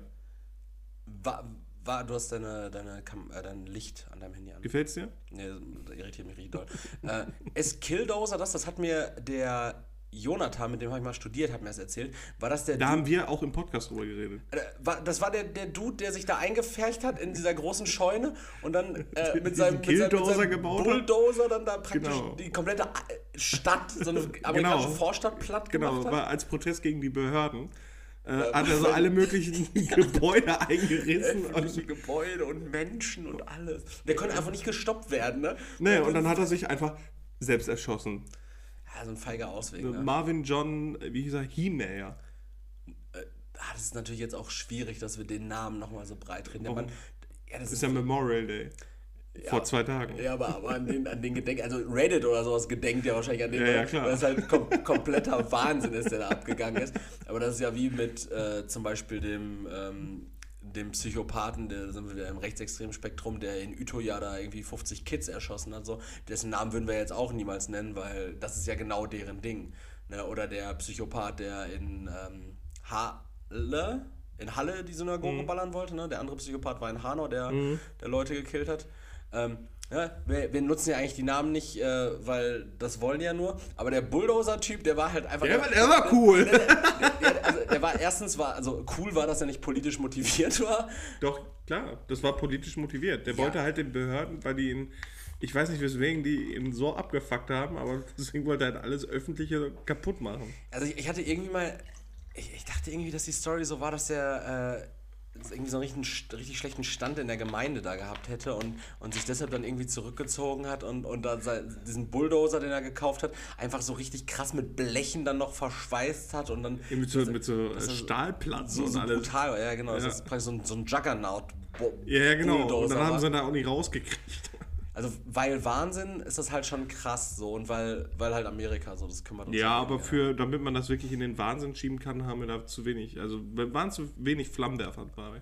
War, war, du hast deine, deine Kam äh, dein Licht an deinem Handy an. Gefällt's dir? Nee, das irritiert mich richtig doll. äh, ist Killdozer das? Das hat mir der Jonathan, mit dem habe ich mal studiert, hat mir das erzählt. War das der Da Dude, haben wir auch im Podcast drüber geredet. äh, war, das war der, der Dude, der sich da eingefercht hat in dieser großen Scheune und dann äh, *laughs* mit seinem, mit seinem, mit seinem? Bulldozer dann da praktisch Genau. die komplette Stadt, so eine *laughs* amerikanische Vorstadt platt Genau, gemacht hat. war als Protest gegen die Behörden. Äh, hat er so alle möglichen *laughs* Gebäude eingerissen. Und, Öffentliche Gebäude und Menschen und alles. Der konnte einfach nicht gestoppt werden, ne? nee, und dann hat er sich einfach selbst erschossen. Ja, so ein feiger Ausweg, ne? Marvin John, wie hieß er? He-Mayer. Ah, das ist natürlich jetzt auch schwierig, dass wir den Namen nochmal so breit reden. Der? Mann, ja, das Ist ja Memorial Day. Vor zwei Tagen. Ja, aber, aber an, den, an den Gedenk, also Reddit oder sowas gedenkt ja wahrscheinlich an den, Ja, ja, klar. weil es halt kom kompletter Wahnsinn ist, der da abgegangen ist. Aber das ist ja wie mit äh, zum Beispiel dem, ähm, dem Psychopathen, der sind wir wieder im rechtsextremen Spektrum, der in Utøya da irgendwie 50 Kids erschossen hat, so. Dessen Namen würden wir jetzt auch niemals nennen, weil das ist ja genau deren Ding. Ne? Oder der Psychopath, der in ähm, Halle, in Halle die Synagoge ballern wollte, ne? Der andere Psychopath war in Hanau, der, der Leute gekillt hat. Ähm, ja, wir, wir nutzen ja eigentlich die Namen nicht, äh, weil das wollen ja nur. Aber der Bulldozer-Typ, der war halt einfach. Der, war- der war cool. *laughs* der, also der war erstens war, also cool war, dass er nicht politisch motiviert war. Doch, klar, das war politisch motiviert. Der wollte halt den Behörden, weil die ihn, ich weiß nicht weswegen, die ihn so abgefuckt haben, aber *laughs* deswegen wollte er halt alles Öffentliche kaputt machen. Also ich, ich hatte irgendwie mal, ich, ich dachte irgendwie, dass die Story so war, dass er äh, irgendwie so einen richtig, richtig schlechten Stand in der Gemeinde da gehabt hätte und, und sich deshalb dann irgendwie zurückgezogen hat und, und dann diesen Bulldozer, den er gekauft hat, einfach so richtig krass mit Blechen dann noch verschweißt hat und dann Mit so, mit so das ist Stahlplatten so, und so alles. brutal, ja genau, das Ja. ist praktisch so ein, so ein Juggernaut. Bo- Ja, ja, genau. Und dann haben sie ihn da auch nicht rausgekriegt. Also, weil Wahnsinn ist das halt schon krass so und weil, weil halt Amerika so, das kümmert uns Ja, aber für, damit man das wirklich in den Wahnsinn schieben kann, haben wir da zu wenig. Also waren zu wenig Flammenwerfer dabei.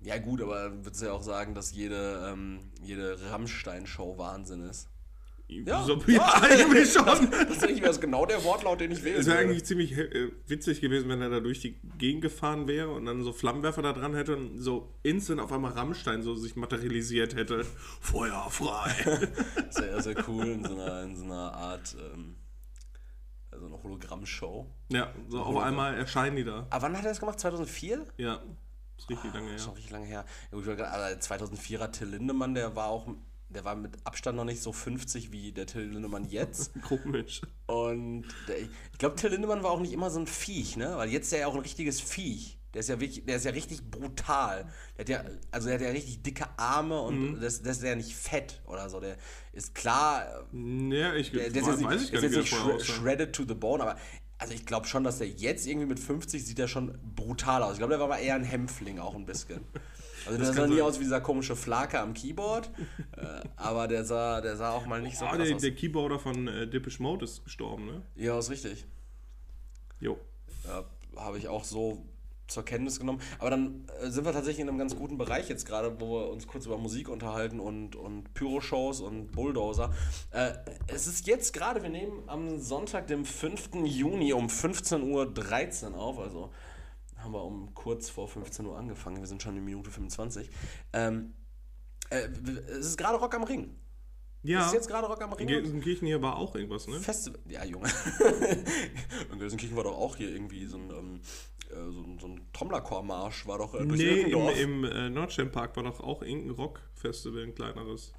Ja, gut, aber würdest du ja auch sagen, dass jede, ähm, jede Rammstein-Show Wahnsinn ist. Ja, so, ja eigentlich schon. Das ist das genau der Wortlaut, den ich wählen Es wäre eigentlich ziemlich äh, witzig gewesen, wenn er da durch die Gegend gefahren wäre und dann so Flammenwerfer da dran hätte und so instant auf einmal Rammstein so sich materialisiert hätte. *laughs* Feuer frei. *laughs* Sehr, sehr cool in so einer, in so einer Art, ähm, also eine Hologramm-Show. ja, so auf einmal erscheinen die da. Aber wann hat er das gemacht? 2004? Ja, ist richtig lange Das ist her. schon richtig lange her. Ja, gut, ich gerade- aber 2004er Till Lindemann, der war auch, der war mit Abstand noch nicht so 50 wie der Till Lindemann jetzt. *laughs* Komisch. Und der, ich glaube, Till Lindemann war auch nicht immer so ein Viech, ne? Weil jetzt ist er ja auch ein richtiges Viech. Der ist ja wirklich, der ist ja richtig brutal. Der hat ja, also der hat ja richtig dicke Arme und das, das ist ja nicht fett oder so. Der ist klar, Ja, ich der, der ist weiß jetzt nicht, ich gar ist nicht, jetzt nicht shredded to the bone, aber also ich glaube schon, dass der jetzt irgendwie mit 50 sieht er schon brutal aus. Ich glaube, der war aber eher ein Hämpfling auch ein bisschen. *laughs* Also der sah nie sein. aus wie dieser komische Flake am Keyboard, *laughs* äh, aber der sah, der sah auch mal nicht so Oh, krass der, aus. der Keyboarder von äh, Depeche Mode ist gestorben, ne? Ja, ist richtig. Jo. Ja, habe ich auch so zur Kenntnis genommen. Aber dann äh, sind wir tatsächlich in einem ganz guten Bereich jetzt gerade, wo wir uns kurz über Musik unterhalten und, und Pyro-Shows und Bulldozer. Äh, es ist jetzt gerade, wir nehmen am Sonntag, dem 5. Juni um 15.13 Uhr auf, also haben wir um kurz vor 15 Uhr angefangen, wir sind schon in Minute 25. Ähm, äh, es ist gerade Rock am Ring. Ja. Ist jetzt gerade Rock am Ring? In Gelsenkirchen hier war auch irgendwas, ne? Festival. Ja, Junge. *laughs* in Gelsenkirchen war doch auch hier irgendwie so ein, ähm, äh, so, so ein Trommlerchormarsch, war doch äh, durch Nee, im, im äh, Nordsternpark war doch auch irgendein Rockfestival, ein kleineres.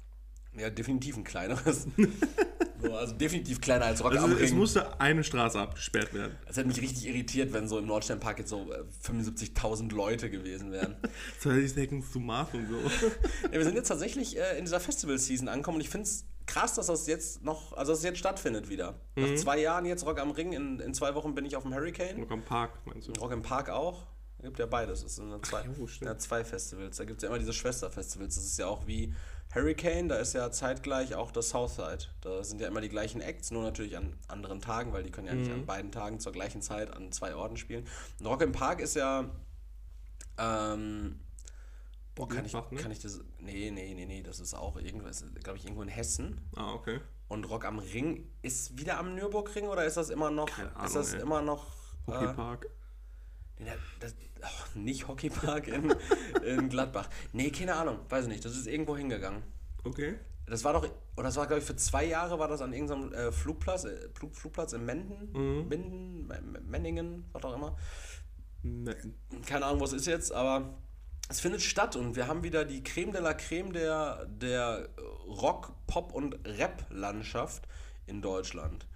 Ja, definitiv ein kleineres. *laughs* also definitiv kleiner als Rock also am Ring. Es musste eine Straße abgesperrt werden. Es hätte mich richtig irritiert, wenn so im Nordsternpark jetzt so 75.000 äh, Leute gewesen wären. *laughs* 20 Seconds to Mars und so. *laughs* ja, wir sind jetzt tatsächlich äh, in dieser Festival-Season angekommen und ich finde es krass, dass das jetzt noch, also dass es jetzt stattfindet wieder. Mhm. Nach zwei Jahren jetzt Rock am Ring, in, in zwei Wochen bin ich auf dem Hurricane. Rock am Park, meinst du? Rock am Park auch. Gibt ja beides. Es sind zwei, Ach, jo, ja, zwei Festivals. Da gibt es ja immer diese Schwesterfestivals. Das ist ja auch wie Hurricane, da ist ja zeitgleich auch das Southside. Da sind ja immer die gleichen Acts, nur natürlich an anderen Tagen, weil die können ja nicht mhm. an beiden Tagen zur gleichen Zeit an zwei Orten spielen. Und Rock im Park ist ja. Ähm, boah, kann ich, ne? kann ich das. Nee, nee, nee, nee, das ist auch irgendwas, glaube ich, irgendwo in Hessen. Ah, okay. Und Rock am Ring ist wieder am Nürburgring oder ist das immer noch. Keine Ahnung, ist das ey. immer noch. Hockeypark? Äh, das, oh, nicht Hockeypark in, in Gladbach. Nee, keine Ahnung, weiß ich nicht. Das ist irgendwo hingegangen. Okay. Das war doch, oder das war, glaube ich, für zwei Jahre war das an irgendeinem äh, Flugplatz, äh, Flug, Flugplatz in Menden, mhm. Minden, Menningen, was auch immer. Metten. Keine Ahnung, was ist jetzt, aber es findet statt und wir haben wieder die Creme de la Creme der, der Rock, Pop und Rap-Landschaft in Deutschland.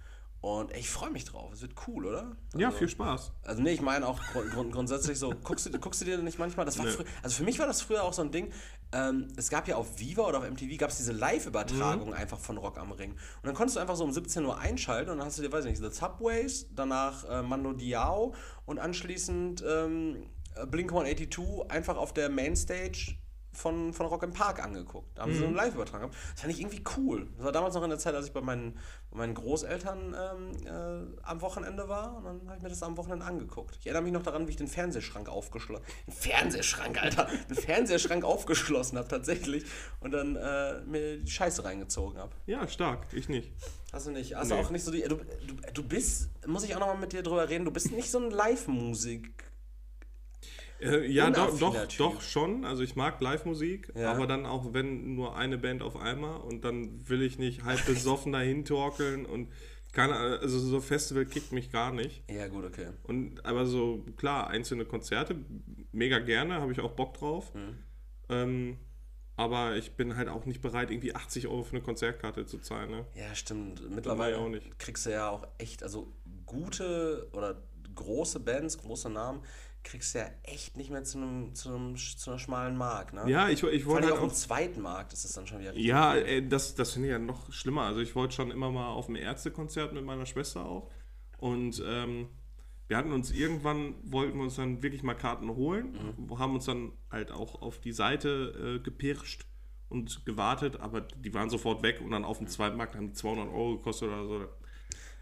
Und ich freue mich drauf. Es wird cool, oder? Also, ja, viel Spaß. Also nee, ich meine auch grund grundsätzlich so, guckst du, guckst du dir nicht manchmal, das war nee. also für mich war das früher auch so ein Ding, ähm, es gab ja auf Viva oder auf MTV gab es diese Live-Übertragung mhm. einfach von Rock am Ring. Und dann konntest du einfach so um 17 Uhr einschalten und dann hast du dir, weiß ich nicht, The Subways, danach äh, Mando Diao und anschließend ähm, Blink-182 einfach auf der Mainstage von, von Rock im Park angeguckt. Da haben mhm. sie so einen mhm. Live-Übertragung. Das fand ich irgendwie cool. Das war damals noch in der Zeit, als ich bei meinen, bei meinen Großeltern ähm, äh, am Wochenende war. Und dann habe ich mir das am Wochenende angeguckt. Ich erinnere mich noch daran, wie ich den Fernsehschrank aufgeschlossen habe. Fernsehschrank, Alter! Den Fernsehschrank aufgeschlossen habe tatsächlich. Und dann äh, mir die Scheiße reingezogen habe. Ja, stark. Ich nicht. Hast du nicht. Hast nee. du auch nicht so die. Du, du, du bist, muss ich auch nochmal mit dir drüber reden, du bist nicht so ein Live-Musik. Äh, ja, doch, doch, doch schon. Also ich mag Live-Musik, ja. aber dann auch, wenn nur eine Band auf einmal und dann will ich nicht halb besoffen *laughs* dahin torkeln und keine, also so Festival kickt mich gar nicht. Ja, gut, okay. Und aber so, klar, einzelne Konzerte, mega gerne, habe ich auch Bock drauf. Mhm. Ähm, aber ich bin halt auch nicht bereit, irgendwie 80 Euro für eine Konzertkarte zu zahlen. Ne? Ja, stimmt. Mittlerweile auch nicht. kriegst du ja auch echt, also gute oder große Bands, große Namen, kriegst du ja echt nicht mehr zu einem, zu einem, zu einer schmalen Mark. Ne? Ja, ich, ich wollte. Halt auf dem zweiten Markt ist es dann schon wieder richtig. Ja, ey, das, das finde ich ja noch schlimmer. Also ich wollte schon immer mal auf ein Ärztekonzert mit meiner Schwester auch. Und ähm, wir hatten uns irgendwann, wollten wir uns dann wirklich mal Karten holen, mhm. haben uns dann halt auch auf die Seite äh, gepirscht und gewartet, aber die waren sofort weg und dann auf dem zweiten Markt haben die 200 Euro gekostet oder so.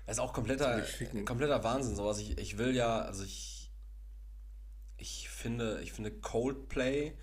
Das ist auch kompletter, kompletter Wahnsinn, sowas. Ich, ich will ja, also ich finde, ich finde Coldplay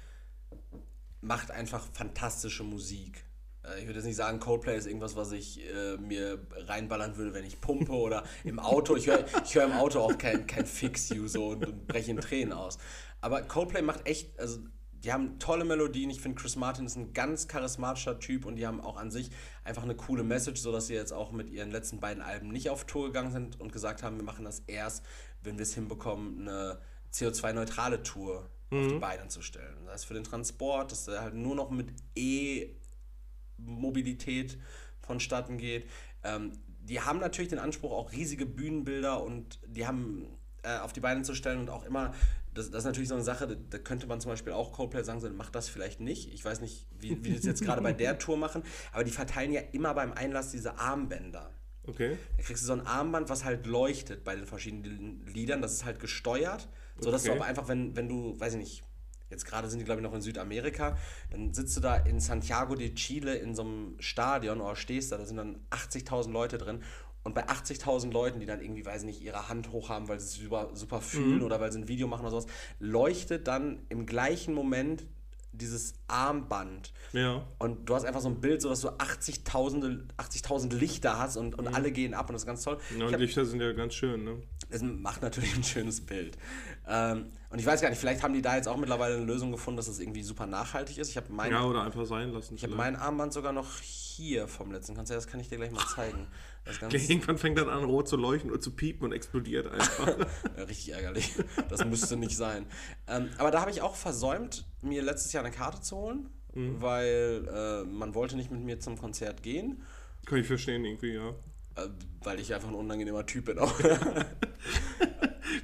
macht einfach fantastische Musik. Äh, ich würde jetzt nicht sagen, Coldplay ist irgendwas, was ich äh, mir reinballern würde, wenn ich pumpe oder im Auto. Ich höre ich hör im Auto auch kein, kein Fix-You so und, und breche in Tränen aus. Aber Coldplay macht echt, also die haben tolle Melodien. Ich finde, Chris Martin ist ein ganz charismatischer Typ und die haben auch an sich einfach eine coole Message, sodass sie jetzt auch mit ihren letzten beiden Alben nicht auf Tour gegangen sind und gesagt haben, wir machen das erst, wenn wir es hinbekommen, eine CO2-neutrale Tour mhm. auf die mhm. Beine zu stellen. Das heißt für den Transport, dass er halt nur noch mit E-Mobilität vonstatten geht. Ähm, die haben natürlich den Anspruch, auch riesige Bühnenbilder und die haben äh, auf die Beine zu stellen und auch immer, das, das ist natürlich so eine Sache, da, könnte man zum Beispiel auch Coldplay sagen, so, mach das vielleicht nicht. Ich weiß nicht, wie, wie die das jetzt gerade bei der *laughs* Tour machen, aber die verteilen ja immer beim Einlass diese Armbänder. Okay. Da kriegst du so ein Armband, was halt leuchtet bei den verschiedenen Liedern. Das ist halt gesteuert. So dass okay. du aber einfach, wenn, wenn du, weiß ich nicht, jetzt gerade sind die, glaube ich, noch in Südamerika, dann sitzt du da in Santiago de Chile in so einem Stadion oder stehst da, da sind dann 80.000 Leute drin und bei 80.000 Leuten, die dann irgendwie, weiß nicht, ihre Hand hoch haben, weil sie es super, super fühlen oder weil sie ein Video machen oder sowas, leuchtet dann im gleichen Moment dieses Armband. Ja. Und du hast einfach so ein Bild, so dass du 80.000 80.000 Lichter hast und, und alle gehen ab und das ist ganz toll. Ja, Ich und hab- Lichter sind ja ganz schön, ne? es macht natürlich ein schönes Bild. Ähm, und ich weiß gar nicht, vielleicht haben die da jetzt auch mittlerweile eine Lösung gefunden, dass es irgendwie super nachhaltig ist. Ich habe mein, Ja, oder einfach sein lassen. ich hab mein Armband sogar noch hier vom letzten Konzert, das kann ich dir gleich mal zeigen. Das *laughs* Irgendwann fängt dann an, rot zu leuchten und zu piepen und explodiert einfach. *laughs* ja, richtig ärgerlich. Das müsste nicht sein. Ähm, aber da habe ich auch versäumt, mir letztes Jahr eine Karte zu holen, weil äh, man wollte nicht mit mir zum Konzert gehen. Kann ich verstehen irgendwie, ja. Äh, weil ich einfach ein unangenehmer Typ bin auch. *laughs*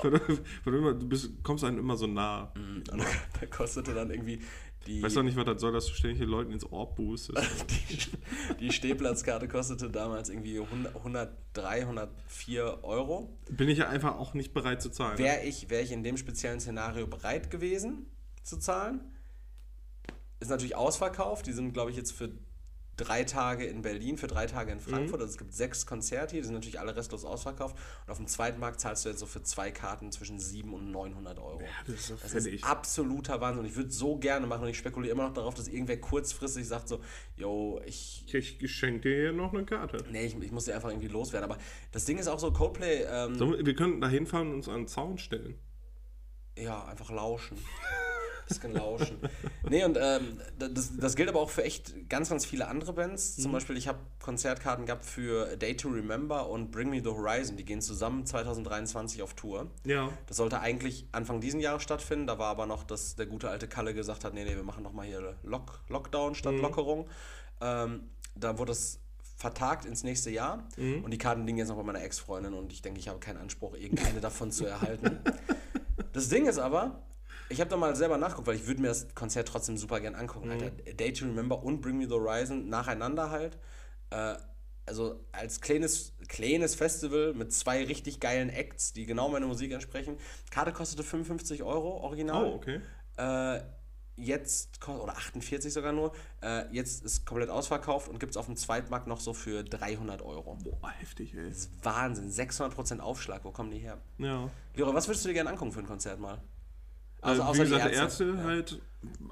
Du, du, du bist, kommst einem immer so nah. Und da, *laughs* kostete dann irgendwie die, Weißt doch nicht, was das soll, dass du ständig den Leuten ins Ohr boostest. *laughs* die, die Stehplatzkarte kostete damals irgendwie 100, 103, 104 Euro. Bin ich ja einfach auch nicht bereit zu zahlen. Wäre ich, wär ich in dem speziellen Szenario bereit gewesen zu zahlen. Ist natürlich ausverkauft. Die sind, glaube ich, jetzt für drei Tage in Berlin, für drei Tage in Mhm. Frankfurt. Also es gibt sechs Konzerte, die sind natürlich alle restlos ausverkauft. Und auf dem zweiten Markt zahlst du jetzt so für zwei Karten zwischen 700 und 900 Euro. das ist Das ist absoluter Wahnsinn. Und ich würde so gerne machen und ich spekuliere immer noch darauf, dass irgendwer kurzfristig sagt so, yo, ich, Ich, ich schenke dir hier noch eine Karte. nee, ich, ich muss dir einfach irgendwie loswerden. Aber das Ding ist auch so, Coldplay, ähm, So, wir könnten da hinfahren und uns an den Zaun stellen. Ja, einfach lauschen. *laughs* Bisschen lauschen. Nee, und ähm, das, das gilt aber auch für echt ganz, ganz viele andere Bands. Mhm. Zum Beispiel, ich habe Konzertkarten gehabt für A Day to Remember und Bring Me the Horizon. Die gehen zusammen 2023 auf Tour. Ja. Das sollte eigentlich Anfang diesen Jahres stattfinden. Da war aber noch, dass der gute alte Kalle gesagt hat, nee, nee, wir machen noch mal hier Lock Lockdown statt Lockerung. Ähm, da wurde es vertagt ins nächste Jahr und die Karten liegen jetzt noch bei meiner Ex-Freundin und ich denke, ich habe keinen Anspruch, irgendeine davon zu erhalten. *laughs* Das Ding ist aber, ich habe da mal selber nachgeguckt, weil ich würde mir das Konzert trotzdem super gern angucken. Alter, A Day to Remember und Bring Me the Horizon nacheinander halt. Äh, also als kleines, kleines Festival mit zwei richtig geilen Acts, die genau meiner Musik entsprechen. Karte kostete 55 Euro, original. Oh, okay. Äh, jetzt, oder 48 sogar nur, äh, jetzt ist komplett ausverkauft und gibt es auf dem Zweitmarkt noch so für 300 Euro. Boah, heftig, ey. Das ist Wahnsinn, 600% Aufschlag, wo kommen die her? Ja. Leroy, was würdest du dir gerne angucken für ein Konzert mal? Also, außer wie die gesagt, Ärzte, Ja. halt.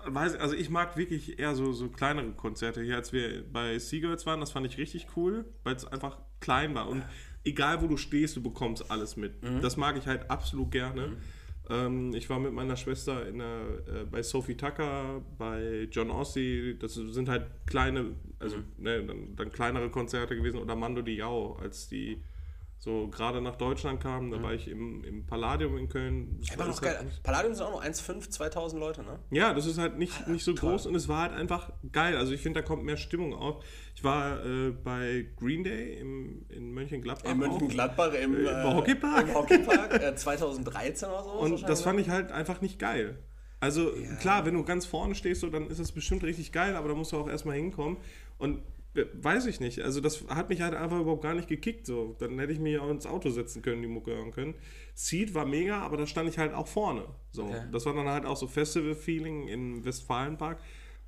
Weiß, also ich mag wirklich eher so, so kleinere Konzerte. Hier, als wir bei Seagirls waren, das fand ich richtig cool, weil es einfach klein war. Und egal wo du stehst, du bekommst alles mit. Mhm. Das mag ich halt absolut gerne. Ähm, ich war mit meiner Schwester in der, äh, bei Sophie Tucker, bei John Ossie. Das sind halt kleine, also Mhm. ne, dann, dann kleinere Konzerte gewesen. Oder Mando Diao, als die so gerade nach Deutschland kamen. Da war ich im, im Palladium in Köln. Das Einfach war- noch das geil. hat- Palladium sind auch nur 1,5, 2000 Leute, ne? ja, das ist halt nicht, nicht so toll. groß und es war halt einfach geil. Also ich finde, da kommt mehr Stimmung auf. Ich war äh, bei Green Day im, in Mönchengladbach. In auch. Mönchengladbach im, Im Hockeypark. Im Hockeypark äh, 2013 oder so. Und das fand ich halt einfach nicht geil. Also klar, wenn du ganz vorne stehst, so, dann ist das bestimmt richtig geil, aber da musst du auch erstmal hinkommen. Und äh, weiß ich nicht. Also das hat mich halt einfach überhaupt gar nicht gekickt. So. Dann hätte ich mich auch ins Auto setzen können, die Mucke hören können. Seed war mega, aber da stand ich halt auch vorne. So. Okay. Das war dann halt auch so Festival-Feeling im Westfalenpark.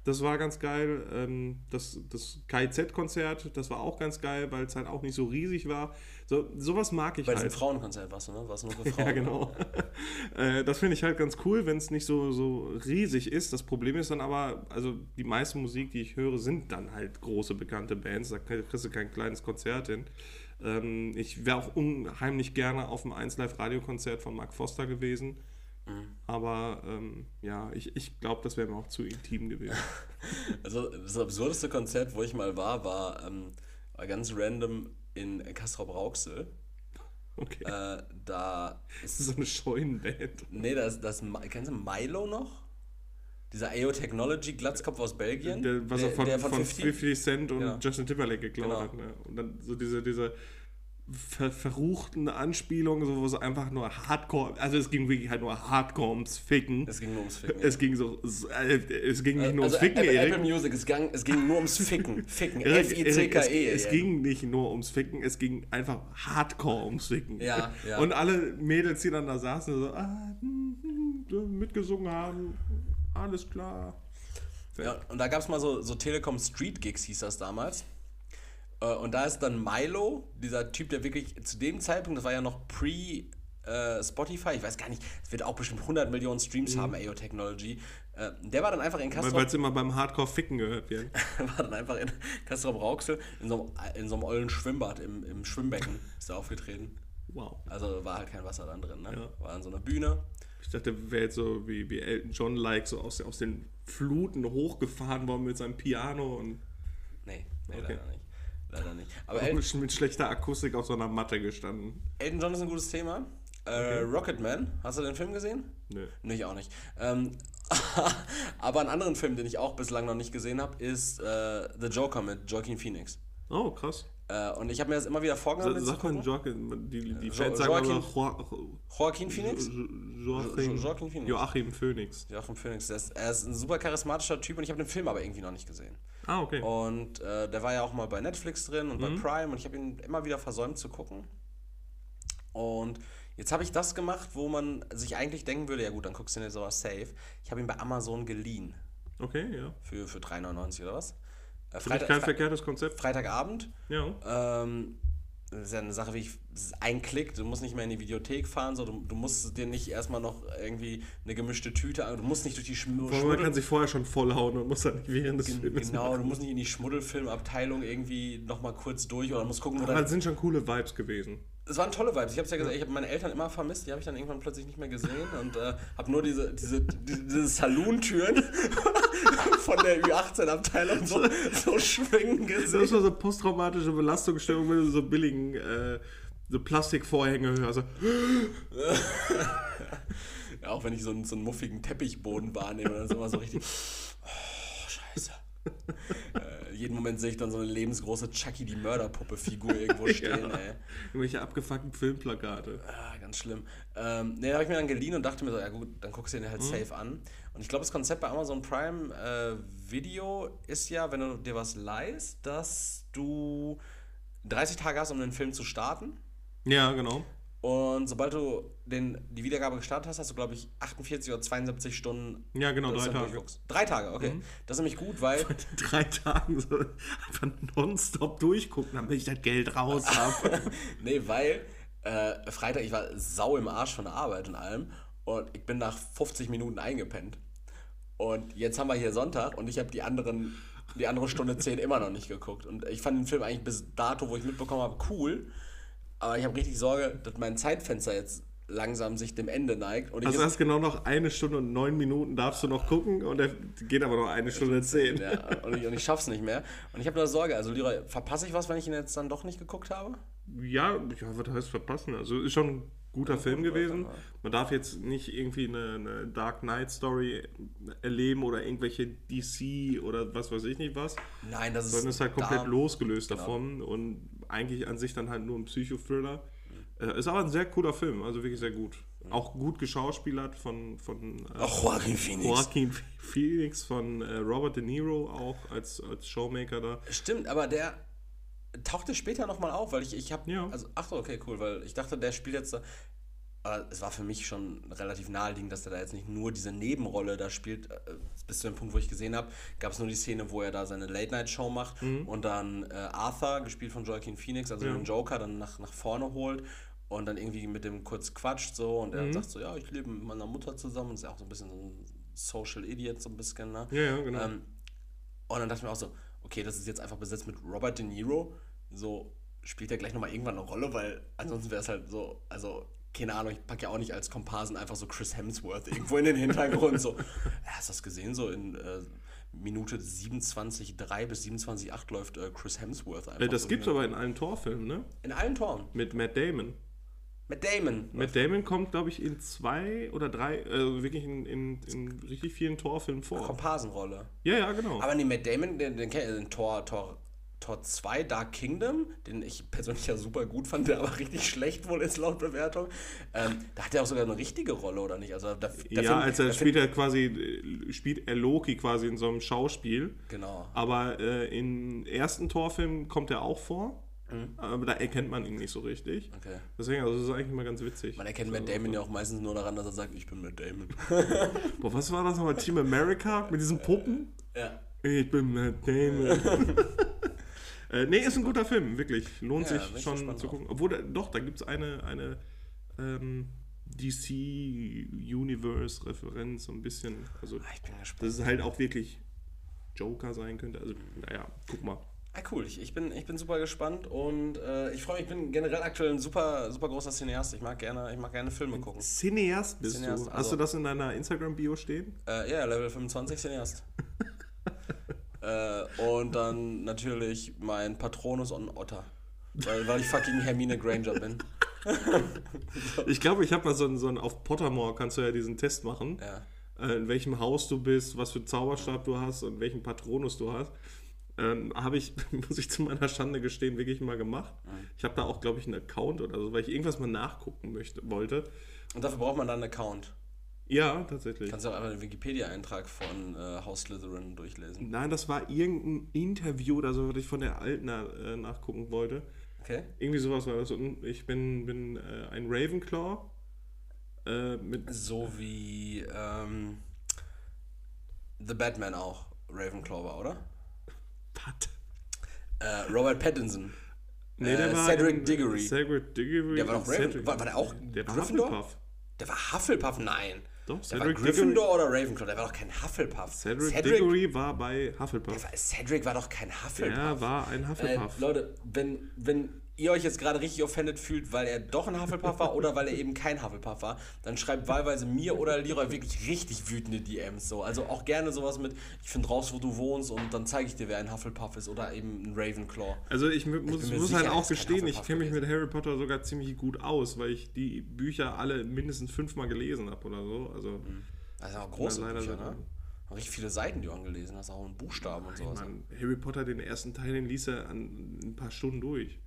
Das war ganz geil. Ähm, Das, das KIZ-Konzert, das war auch ganz geil, weil es halt auch nicht so riesig war. So, sowas mag ich Bei diesem halt. Frauenkonzert warst du, ne? Warst nur für *laughs* Frauen. Ja, genau. *laughs* äh, das finde ich halt ganz cool, wenn es nicht so, so riesig ist. Das Problem ist dann aber, also die meiste Musik, die ich höre, sind dann halt große bekannte Bands. Da kriegst du kein kleines Konzert hin. Ähm, ich wäre auch unheimlich gerne auf dem 1 Live Radiokonzert von Mark Foster gewesen. Aber ähm, ja, ich, ich glaube, das wäre mir auch zu intim gewesen. *laughs* Also das absurdeste Konzert, wo ich mal war, war, ähm, war ganz random in Castrop-Rauxel. Okay. Äh, da Das ist so eine Scheunenband. Nee, das, das kennst du Milo noch? Dieser AO Technology Glatzkopf aus Belgien. Der, was der, er von, der von 50? Cent und Ja. Justin Timberlake geklaut Genau. hat. Ne? Und dann so diese, diese ver verruchten Anspielungen, so, wo es einfach nur Hardcore, also es ging wirklich halt nur Hardcore ums Ficken. Es ging nur ums Ficken. Es ging so, äh, es ging nicht nur also ums Ficken, Apple, Erik. Apple Music, es ging, es ging nur ums Ficken. *laughs* Ficken. F-I-C-K-E. es, es ging nicht nur ums Ficken, es ging einfach hardcore ums Ficken. Ja, ja. Und alle Mädels, die dann da saßen, so, ah, mitgesungen haben, alles klar. Ja, und da gab es mal so, so Telekom Street Gigs, hieß das damals. Äh, und da ist dann Milo, dieser Typ, der wirklich zu dem Zeitpunkt, das war ja noch pre äh, Spotify, ich weiß gar nicht, es wird auch bestimmt 100 Millionen Streams haben, AO Technology. Äh, der war dann einfach in Weil Castro, es immer beim Hardcore-Ficken gehört wird. *laughs* war dann einfach in Castro Brauxel in so einem, in so einem ollen Schwimmbad im, im Schwimmbecken ist er aufgetreten. Wow. Also war halt kein Wasser dann drin, ne? Ja. War an so einer Bühne. Ich dachte, wäre jetzt so wie, wie Elton John-like, so aus, aus den Fluten hochgefahren worden mit seinem Piano und Nee, nee Okay. leider nicht. Leider nicht. Aber El mit, schlechter Akustik auf so einer Matte gestanden. Elton John ist ein gutes Thema. Äh, Rocketman, hast du den Film gesehen? Nö. Nee, ich auch nicht. Ähm, *laughs* aber einen anderen Film, den ich auch bislang noch nicht gesehen habe, ist äh, The Joker mit Joaquin Phoenix. Oh, krass. Äh, und ich habe mir das immer wieder vorgenommen, Sa man gucken. Joaquin, die, die Jo- Fans sagen Joaquin- immer Jo- Joaquin Phoenix? Jo- Joachim, Jo- Joaquin Phoenix. Joachim Phoenix. Joachim Phoenix. Ist, er ist ein super charismatischer Typ und ich habe den Film aber irgendwie noch nicht gesehen. Ah, okay. Und äh, der war ja auch mal bei Netflix drin und bei Mhm. Prime und ich habe ihn immer wieder versäumt zu gucken. Und jetzt habe ich das gemacht, wo man sich eigentlich denken würde, ja gut, dann guckst du dir sowas safe. Ich habe ihn bei Amazon geliehen Okay, ja. für, für 3,99 oder was. Äh, ich kein verkehrtes Konzept. Freitagabend. Ja. Ähm, das ist ja eine Sache, wie ich, ein Klick, du musst nicht mehr in die Videothek fahren, so, du, du musst dir nicht erstmal noch irgendwie eine gemischte Tüte an, du musst nicht durch die Schm allem, man kann sich vorher schon vollhauen und muss dann nicht während des Gen- Films Genau, du machen. musst nicht in die Schmuddelfilmabteilung irgendwie nochmal kurz durch oder musst gucken, wo Aber das sind schon coole Vibes gewesen. Es waren tolle Vibes. Ich habe es ja gesagt, ich habe meine Eltern immer vermisst. Die habe ich dann irgendwann plötzlich nicht mehr gesehen und äh, habe nur diese, diese, diese, diese Saloon-Türen *laughs* von der Ü18-Abteilung so, so schwingen Das gesehen. ist so eine posttraumatische Belastungsstörung, wenn du so billigen äh, so Plastikvorhänge hörst. So, *laughs* Ja, auch wenn ich so einen, so einen muffigen Teppichboden wahrnehme, dann ist immer so richtig. Oh, scheiße. *laughs* äh, jeden Moment sehe ich dann so eine lebensgroße Chucky die Mörderpuppe-Figur irgendwo *laughs* stehen, Ja. ey. Irgendwelche abgefuckten Filmplakate. Ah, ganz schlimm. Ähm, ne, da habe ich mir dann geliehen und dachte mir so, ja gut, dann guckst du den halt safe an. Und ich glaube, das Konzept bei Amazon Prime äh, Video ist ja, wenn du dir was leihst, dass du 30 Tage hast, um den Film zu starten. Ja, genau. Und sobald du den, die Wiedergabe gestartet hast, hast du, glaube ich, 48 oder 72 Stunden. Ja, genau, drei Tage. durchguckst. Drei Tage, okay. Das ist nämlich gut, weil. *laughs* Drei Tagen so einfach nonstop durchgucken, damit ich das Geld raus habe. *laughs* nee, weil äh, Freitag, ich war sau im Arsch von der Arbeit und allem. Und ich bin nach 50 Minuten eingepennt. Und jetzt haben wir hier Sonntag und ich habe die anderen, die andere Stunde 10 immer noch nicht geguckt. Und ich fand den Film eigentlich bis dato, wo ich mitbekommen habe, cool. Aber ich habe richtig Sorge, dass mein Zeitfenster jetzt langsam sich dem Ende neigt. Und Also hast genau noch eine Stunde und neun Minuten darfst du noch gucken und der geht aber noch eine Stunde *laughs* zehn. Ja, und ich, und ich schaff's nicht mehr. Und ich habe da Sorge, also Leroy, verpasse ich was, wenn ich ihn jetzt dann doch nicht geguckt habe? Ja, ja, was heißt verpassen? Also ist schon ein guter Film guter gewesen. Man darf jetzt nicht irgendwie eine, eine Dark Knight Story erleben oder irgendwelche DC oder was weiß ich nicht was, Nein, das ist. sondern ist halt komplett da- losgelöst genau. davon und eigentlich an sich dann halt nur ein Psychothriller. Äh, ist aber ein sehr cooler Film, also wirklich sehr gut. Auch gut geschauspielert von, von äh, Joaquin Phoenix. Joaquin Phoenix, von äh, Robert De Niro auch als, als Showmaker da. Stimmt, aber der tauchte später nochmal auf, weil ich, ich habe. Ja. Also, ach so, okay, cool, weil ich dachte, der spielt jetzt. da- es war für mich schon relativ naheliegend, dass er da jetzt nicht nur diese Nebenrolle da spielt. Äh, Bis zu dem Punkt, wo ich gesehen habe, gab es nur die Szene, wo er da seine Late-Night-Show macht und dann äh, Arthur, gespielt von Joaquin Phoenix, also Ja. den Joker, dann nach, nach vorne holt und dann irgendwie mit dem kurz quatscht so und er sagt so, ja, ich lebe mit meiner Mutter zusammen und ist ja auch so ein bisschen so ein Social Idiot, so ein bisschen, ne? Ja, ja, genau. Ähm, und dann dachte ich mir auch so, okay, das ist jetzt einfach besetzt mit Robert De Niro. So spielt er gleich nochmal irgendwann eine Rolle, weil ansonsten wäre es halt so, also keine Ahnung, ich packe ja auch nicht als Komparsen einfach so Chris Hemsworth irgendwo in den Hintergrund. so, *laughs* hast du das gesehen? So in äh, Minute 27,3 bis 27,8 läuft äh, Chris Hemsworth einfach. Das so gibt's hier. aber in allen Torfilmen, ne? In allen Toren. Mit Matt Damon. Mit Damon. Matt Damon kommt, glaube ich, in zwei oder drei, also wirklich in, in, in richtig vielen Torfilmen vor. Komparsenrolle. Ja, ja, genau. Aber nee, Matt Damon, den, den kennt ihr, den Tor, Tor, Tor 2, Dark Kingdom, den ich persönlich ja super gut fand, der aber richtig schlecht wohl ist laut Bewertung. Ähm, da hat er auch sogar eine richtige Rolle, oder nicht? Also, der, der ja, Film- als er spielt er quasi, äh, spielt er Loki quasi in so einem Schauspiel. Genau. Aber äh, im ersten Torfilm kommt er auch vor. Mhm. Aber da erkennt man ihn nicht so richtig. Okay. Deswegen, also das ist eigentlich immer ganz witzig. Man erkennt Matt Damon ja auch meistens nur daran, dass er sagt, ich bin Matt Damon. *laughs* Boah, was war das nochmal? Team America mit diesen Puppen? ja. Ich bin Matt Damon. *laughs* *laughs* Äh, nee, ist ein guter Film, wirklich. Lohnt Ja, sich ich schon zu gucken. Obwohl, doch, da gibt es eine, eine ähm, DC-Universe-Referenz, so ein bisschen. Also, Ah, Ich bin gespannt. dass es halt auch wirklich Joker sein könnte. Also, naja, guck mal. Ah, cool, ich, ich, bin, ich bin super gespannt und äh, ich freue mich, ich bin generell aktuell ein super, super großer Cineast. Ich mag gerne, ich mag gerne Filme gucken. Cineast bist Cineast, du. also- Hast du das in deiner Instagram-Bio stehen? Äh, ja, Level 25 Cineast. *laughs* äh, und dann natürlich mein Patronus und Otter. Weil, weil ich fucking Hermine Granger bin. *laughs* Ich glaube, ich habe mal so einen, so einen, auf Pottermore kannst du ja diesen Test machen. Ja. äh, in welchem Haus du bist, was für Zauberstab du hast und welchen Patronus du hast. Ähm, habe ich, *laughs* muss ich zu meiner Schande gestehen, wirklich mal gemacht. Ich habe da auch, glaube ich, einen Account oder so, weil ich irgendwas mal nachgucken möchte, wollte. Und dafür braucht man dann einen Account. Ja, tatsächlich. Kannst du auch einfach den Wikipedia-Eintrag von äh, Haus Slytherin durchlesen. Nein, das war irgendein Interview oder so, was ich von der Alten äh, nachgucken wollte. Okay? Irgendwie sowas war das. Und ich bin, bin äh, ein Ravenclaw. Äh, mit, So wie ähm, The Batman auch Ravenclaw war, oder? Pat. Äh, Robert Pattinson. Nee, Äh, Cedric in- Diggory. Cedric Diggory. Der war doch Raven- Cedric- war- war der auch Der war Gryffindor? Hufflepuff. Der war Hufflepuff? Nein. Doch, Der war Cedric Gryffindor oder Ravenclaw? Der war doch kein Hufflepuff. Cedric, Diggory war bei Hufflepuff. War, Cedric war doch kein Hufflepuff. Er war ein Äh, Hufflepuff. Leute, wenn, wenn ihr euch jetzt gerade richtig offended fühlt, weil er doch ein Hufflepuff war oder weil er eben kein Hufflepuff war, dann schreibt wahlweise mir oder Leroy wirklich richtig wütende DMs. So. Also auch gerne sowas mit, ich finde raus, wo du wohnst und dann zeige ich dir, wer ein Hufflepuff ist oder eben ein Ravenclaw. Also ich mu- muss, mir muss sicher, halt auch gestehen, ich kenne mich mit Harry Potter sogar ziemlich gut aus, weil ich die Bücher alle mindestens fünfmal gelesen habe oder so. Also Das sind auch große Bücher, ne? Richtig viele Seiten, die du angelesen hast, auch in Buchstaben und sowas. man, Harry Potter, den ersten Teil, den ließ er an ein paar Stunden durch.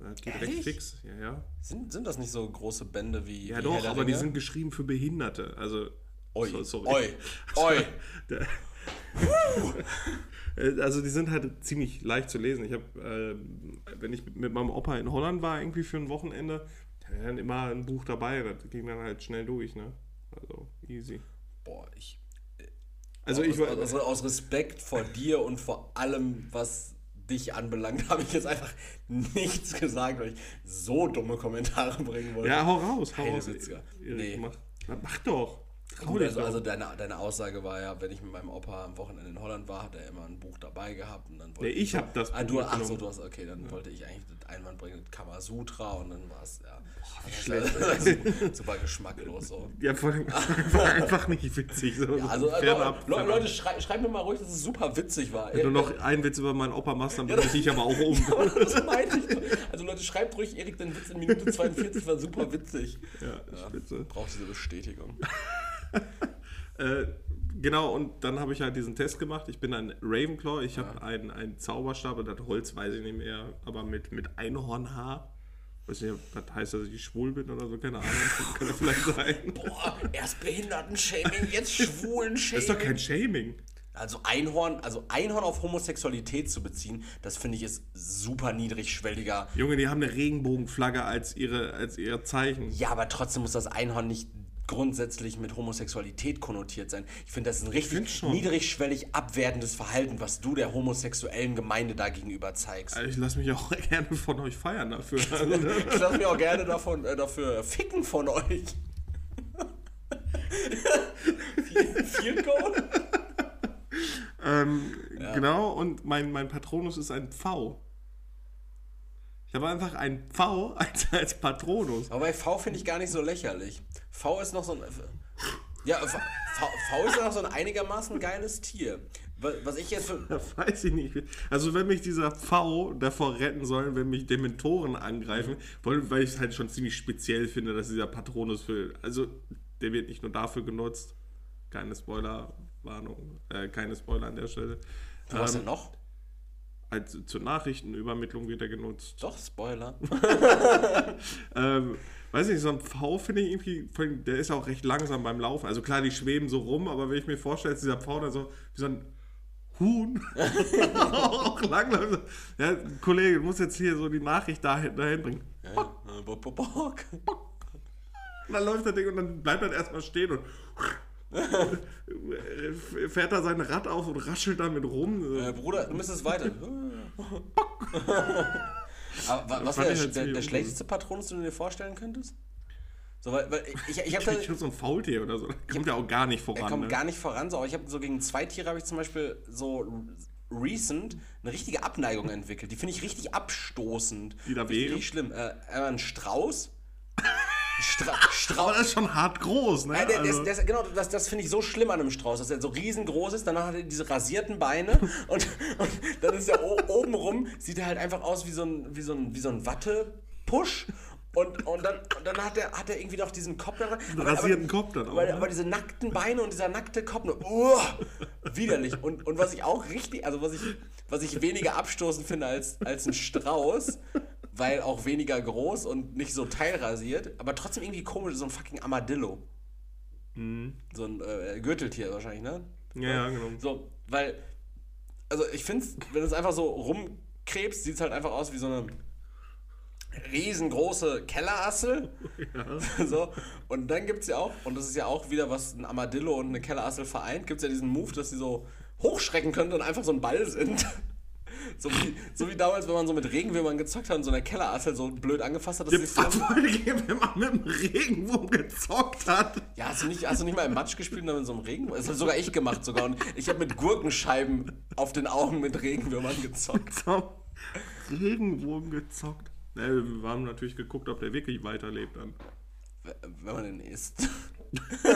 Das geht recht Ehrlich? fix, ja, ja. Sind, sind das nicht so große Bände wie. Ja wie doch, aber die sind geschrieben für Behinderte. Also, Oi, so- sorry. oi, *laughs* oi. Äh, Also die sind halt ziemlich leicht zu lesen. Ich habe, äh, wenn ich mit meinem Opa in Holland war, irgendwie für ein Wochenende, dann immer ein Buch dabei. Das ging dann halt schnell durch, ne? Also easy. Boah, ich. Also ich aus, war, aus, aus Respekt vor dir und vor allem, was dich anbelangt, *laughs* habe ich jetzt einfach nichts gesagt, weil ich so dumme Kommentare bringen wollte. ja, hau raus, hau raus. Nee. Mach, mach doch. Gut, also, also deine, deine Aussage war ja, wenn ich mit meinem Opa am Wochenende in Holland war, hat er immer ein Buch dabei gehabt und dann wollte Nee, ich hab das Ah, du, ach so, du hast, okay, dann wollte ich eigentlich das Einwand bringen, Kamasutra und dann war es, ja. Schlecht. super, super geschmacklos so. ja, vor allem war einfach nicht witzig. So, Ja, also, fernab, Le fernab. Leute, schrei, schreibt mir mal ruhig, dass es super witzig war. Wenn du noch einen Witz über meinen Opa machst, dann bringe ich dich aber auch um. *laughs* das meinte ich. Also Leute, schreibt ruhig, Erik, dein Witz in Minute 42 war super witzig. Ja, spitze. Braucht diese Bestätigung. *laughs* Äh, genau, und dann habe ich halt diesen Test gemacht. Ich bin ein Ravenclaw. Ich habe einen, einen Zauberstab, das Holz weiß ich nicht mehr, aber mit, mit Einhornhaar. Weiß nicht, was heißt, dass ich schwul bin oder so, keine Ahnung. *laughs* Kann ja vielleicht sein. Boah, erst Behindertenshaming, jetzt *laughs* Schwulenshaming. Das ist doch kein Shaming. Also Einhorn, also Einhorn auf Homosexualität zu beziehen, das finde ich ist super niedrigschwelliger. Junge, die haben eine Regenbogenflagge als ihre, als ihr Zeichen. Ja, aber trotzdem muss das Einhorn nicht grundsätzlich mit Homosexualität konnotiert sein. Ich finde, das ist ein richtig niedrigschwellig abwertendes Verhalten, was du der homosexuellen Gemeinde da gegenüber zeigst. Also ich lasse mich auch *laughs* gerne von euch feiern dafür. *laughs* Ich lasse mich auch gerne davon, äh, dafür ficken von euch. viel, Gold? ähm, Genau, und mein, mein Patronus ist ein Pfau. Ich habe einfach ein Pfau *laughs* als, als Patronus. Aber bei V finde ich gar nicht so lächerlich. V ist noch so ein. Ja, V, v, ist ja noch so ein einigermaßen geiles Tier. Wa- Was ich jetzt für. *laughs* Weiß ich nicht. Also wenn mich dieser V davor retten soll, wenn mich Dementoren angreifen, weil, weil ich es halt schon ziemlich speziell finde, dass dieser Patronus für, also der wird nicht nur dafür genutzt, keine Spoiler-Warnung, äh, keine Spoiler an der Stelle. Was Ähm, denn noch? als, zur Nachrichtenübermittlung wird er genutzt. Doch, Spoiler. *laughs* *laughs* Ähm, weiß nicht, so ein V finde ich irgendwie, der ist auch recht langsam beim Laufen. Also klar, die schweben so rum, aber wenn ich mir vorstelle, dass dieser V da so wie so ein Huhn *laughs* auch langläuft. Ja, Kollege, du musst jetzt hier so die Nachricht dahin, dahin bringen. Ja, äh, bock, bock, bock. Und dann läuft das Ding und dann bleibt er erstmal stehen und *laughs* Fährt da sein Rad auf und raschelt damit rum. Äh, Bruder, du müsstest weiter. *laughs* Aber wa- was wäre der, der, ziemlich schlechteste Patronus, den du dir vorstellen könntest? So, weil, weil ich, ich habe *laughs* Ich glaube, so ein Faultier oder so. Kommt ja auch gar nicht voran. Er kommt ne? gar nicht voran, so, aber ich habe so gegen zwei Tiere habe ich zum Beispiel so recent eine richtige Abneigung entwickelt. Die finde ich richtig abstoßend. Die da richtig, wären? richtig schlimm. Äh, ein Strauß. *laughs* Stra *laughs* Aber Strauß. das ist schon hart groß, ne? Ja, der, der, Also- der, ist- genau, das, das finde ich so schlimm an einem Strauß, dass er so riesengroß ist, danach hat er diese rasierten Beine *laughs* und, und dann ist er o- obenrum, sieht er halt einfach aus wie so ein, wie so ein, wie so ein Wattepusch und, und, dann, und dann hat er, hat er irgendwie noch diesen Kopf da Einen rasierten Kopf dann auch, Aber, ne? aber diese nackten Beine und dieser nackte Kopf, nur, uh, widerlich. Und, und was ich auch richtig, also was ich, was ich weniger abstoßend finde als, als ein Strauß, weil auch weniger groß und nicht so teilrasiert, aber trotzdem irgendwie komisch, so ein fucking Armadillo. So ein äh, Gürteltier wahrscheinlich, ne? ja, ja, genau. So, weil, also ich finde wenn es einfach so rumkrebst, sieht es halt einfach aus wie so eine riesengroße Kellerassel. *laughs* *laughs* So, und dann gibt es ja auch, und das ist ja auch wieder, was ein Armadillo und eine Kellerassel vereint, gibt es ja diesen Move, dass sie so hochschrecken können und einfach so ein Ball sind. So wie, so wie damals, wenn man so mit Regenwürmern gezockt hat und so eine Kellerassel so blöd angefasst hat, dass ich, wenn man mit dem Regenwurm gezockt hat? Ja, hast du nicht, hast du nicht mal im Matsch gespielt und dann mit so einem Regenwurm? Das habe sogar ich gemacht sogar. Und ich habe mit Gurkenscheiben auf den Augen mit Regenwürmern gezockt. *laughs* Regenwurm gezockt. Ne, wir haben natürlich geguckt, ob der wirklich weiterlebt dann. Wenn man den isst. *laughs*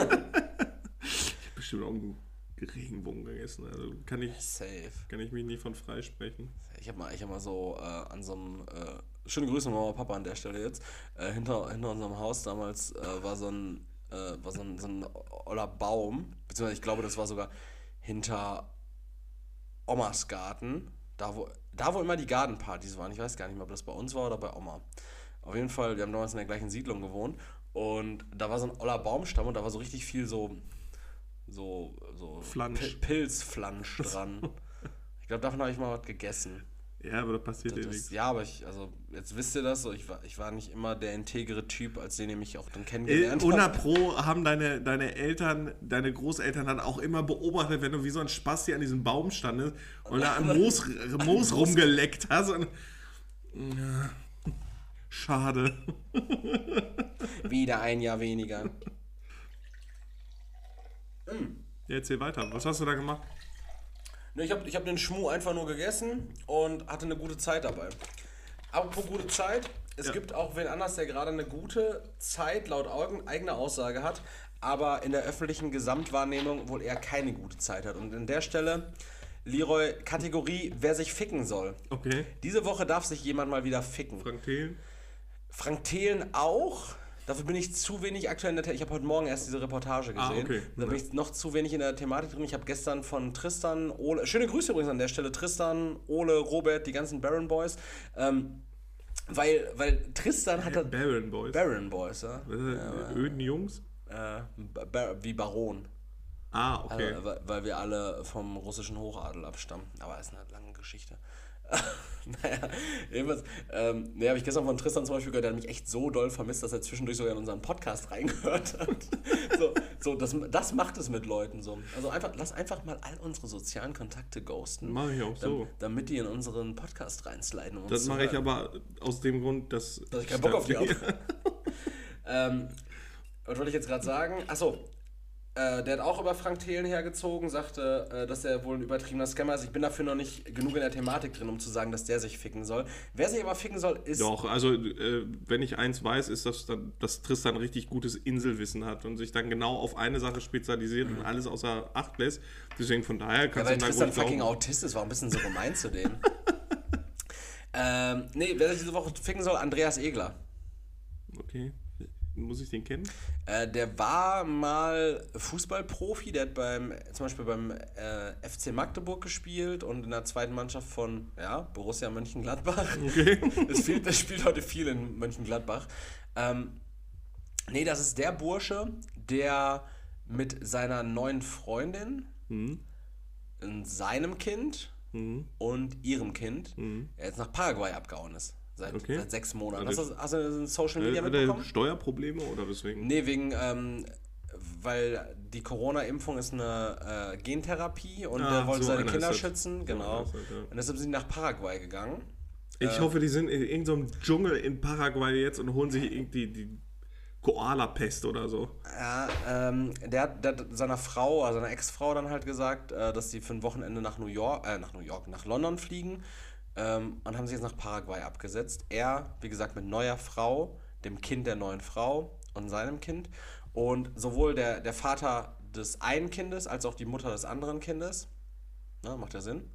Bestimmt auch einen Regenwurm gegessen. Also kann ich, Safe. kann ich mich nie von freisprechen. Ich habe mal, ich hab mal so äh, an so einem. Äh, schöne Grüße Mama und Papa an der Stelle jetzt. Äh, hinter, hinter unserem Haus damals äh, war so ein. Äh, war so ein, so ein oller Baum, beziehungsweise ich glaube, das war sogar hinter Omas Garten, da wo, da wo immer die Gartenpartys waren. Ich weiß gar nicht mehr, ob das bei uns war oder bei Oma. Auf jeden Fall, wir haben damals in der gleichen Siedlung gewohnt und da war so ein oller Baumstamm und da war so richtig viel so so so Flansch. Pi- Pilzflansch dran. ich glaube, davon habe ich mal was gegessen. Ja, aber da passiert ja Das, nichts. ja, aber ich, also, jetzt wisst ihr das, so, ich, war, ich war nicht immer der integre Typ, als den ihr mich auch dann Äh, kennengelernt 100 habt. Pro haben deine, deine Eltern, deine Großeltern dann auch immer beobachtet, wenn du wie so ein Spasti an diesem Baum standest und da am Moos, *laughs* Moos rumgeleckt hast. Und, ja, schade. Wieder ein Jahr weniger. Ja, erzähl weiter. Was hast du da gemacht? Ne, ich habe ich hab den Schmu einfach nur gegessen und hatte eine gute Zeit dabei. Apropos gute Zeit, es Ja. gibt auch wen anders, der gerade eine gute Zeit laut Augen, eigener Aussage hat, aber in der öffentlichen Gesamtwahrnehmung wohl eher keine gute Zeit hat. Und an der Stelle, Leroy, Kategorie, wer sich ficken soll. Okay. Diese Woche darf sich jemand mal wieder ficken. Frank Thelen. Frank Thelen auch. Dafür bin ich zu wenig aktuell in der The Ich habe heute Morgen erst diese Reportage Ah, gesehen. okay. Da bin ich noch zu wenig in der Thematik drin. Ich habe gestern von Tristan, Ole, schöne Grüße übrigens an der Stelle, Tristan, Ole, Robert, die ganzen Baron Boys. Ähm, weil, weil Tristan hat Baron Boys. Baron Boys, ja. Das? Öden Jungs? Äh, wie Baron. Ah, okay. Also, weil, weil wir alle vom russischen Hochadel abstammen. Aber ist eine lange Geschichte. *laughs* naja, jedenfalls, ähm, nee, habe ich gestern von Tristan zum Beispiel gehört, der hat mich echt so doll vermisst, dass er zwischendurch sogar in unseren Podcast *laughs* reingehört hat. so, so das, das macht es mit Leuten so. Also einfach, lass einfach mal all unsere sozialen Kontakte ghosten. Mach ich auch so. dam- Damit die in unseren Podcast reinsliden. Um Das mache ich aber aus dem Grund, dass. Dass ich keinen Bock auf die habe. *laughs* ähm, was wollte ich jetzt gerade sagen? Achso, äh, der hat auch über Frank Thelen hergezogen, sagte, äh, dass er wohl ein übertriebener Scammer ist. Ich bin dafür noch nicht genug in der Thematik drin, um zu sagen, dass der sich ficken soll. Wer sich aber ficken soll, ist. Doch, also äh, wenn ich eins weiß, ist, dass, dass Tristan richtig gutes Inselwissen hat und sich dann genau auf eine Sache spezialisiert und alles außer Acht lässt. Deswegen von daher Ja, kannst weil du Tristan fucking glauben. Autist ist, war ein bisschen so gemein zu *laughs* denen. ähm, nee, wer sich diese Woche ficken soll, Andreas Egler. Okay. Muss ich den kennen? Äh, der war mal Fußballprofi, der hat beim, zum Beispiel beim äh, FC Magdeburg gespielt und in der zweiten Mannschaft von ja, Borussia Mönchengladbach. Okay. *laughs* Das, spielt, das spielt heute viel in Mönchengladbach. Ähm, nee, das ist der Bursche, der mit seiner neuen Freundin, Mhm. seinem Kind Mhm. und ihrem Kind Mhm. jetzt nach Paraguay abgehauen ist. Seit, Okay. seit sechs Monaten. Also- Hast du, hast du Social Äh, Media Hat mitbekommen? er Steuerprobleme oder weswegen? Nee, wegen, ähm, weil die Corona-Impfung ist eine äh, Gentherapie und Ah, er wollte so seine Kinder das. schützen, So genau. ist das, ja. Und deshalb sind sie nach Paraguay gegangen. Ich hoffe, die sind in irgendeinem Dschungel in Paraguay jetzt und holen sich irgendwie die Koala-Pest oder so. Ja, ähm, der, hat- der hat seiner Frau, also seiner Ex-Frau dann halt gesagt, äh, dass sie für ein Wochenende nach New York, äh, nach New York, nach London fliegen ähm, und haben sich jetzt nach Paraguay abgesetzt. Er, wie gesagt, mit neuer Frau, dem Kind der neuen Frau und seinem Kind. Und sowohl der, der Vater des einen Kindes als auch die Mutter des anderen Kindes, ne, macht ja Sinn,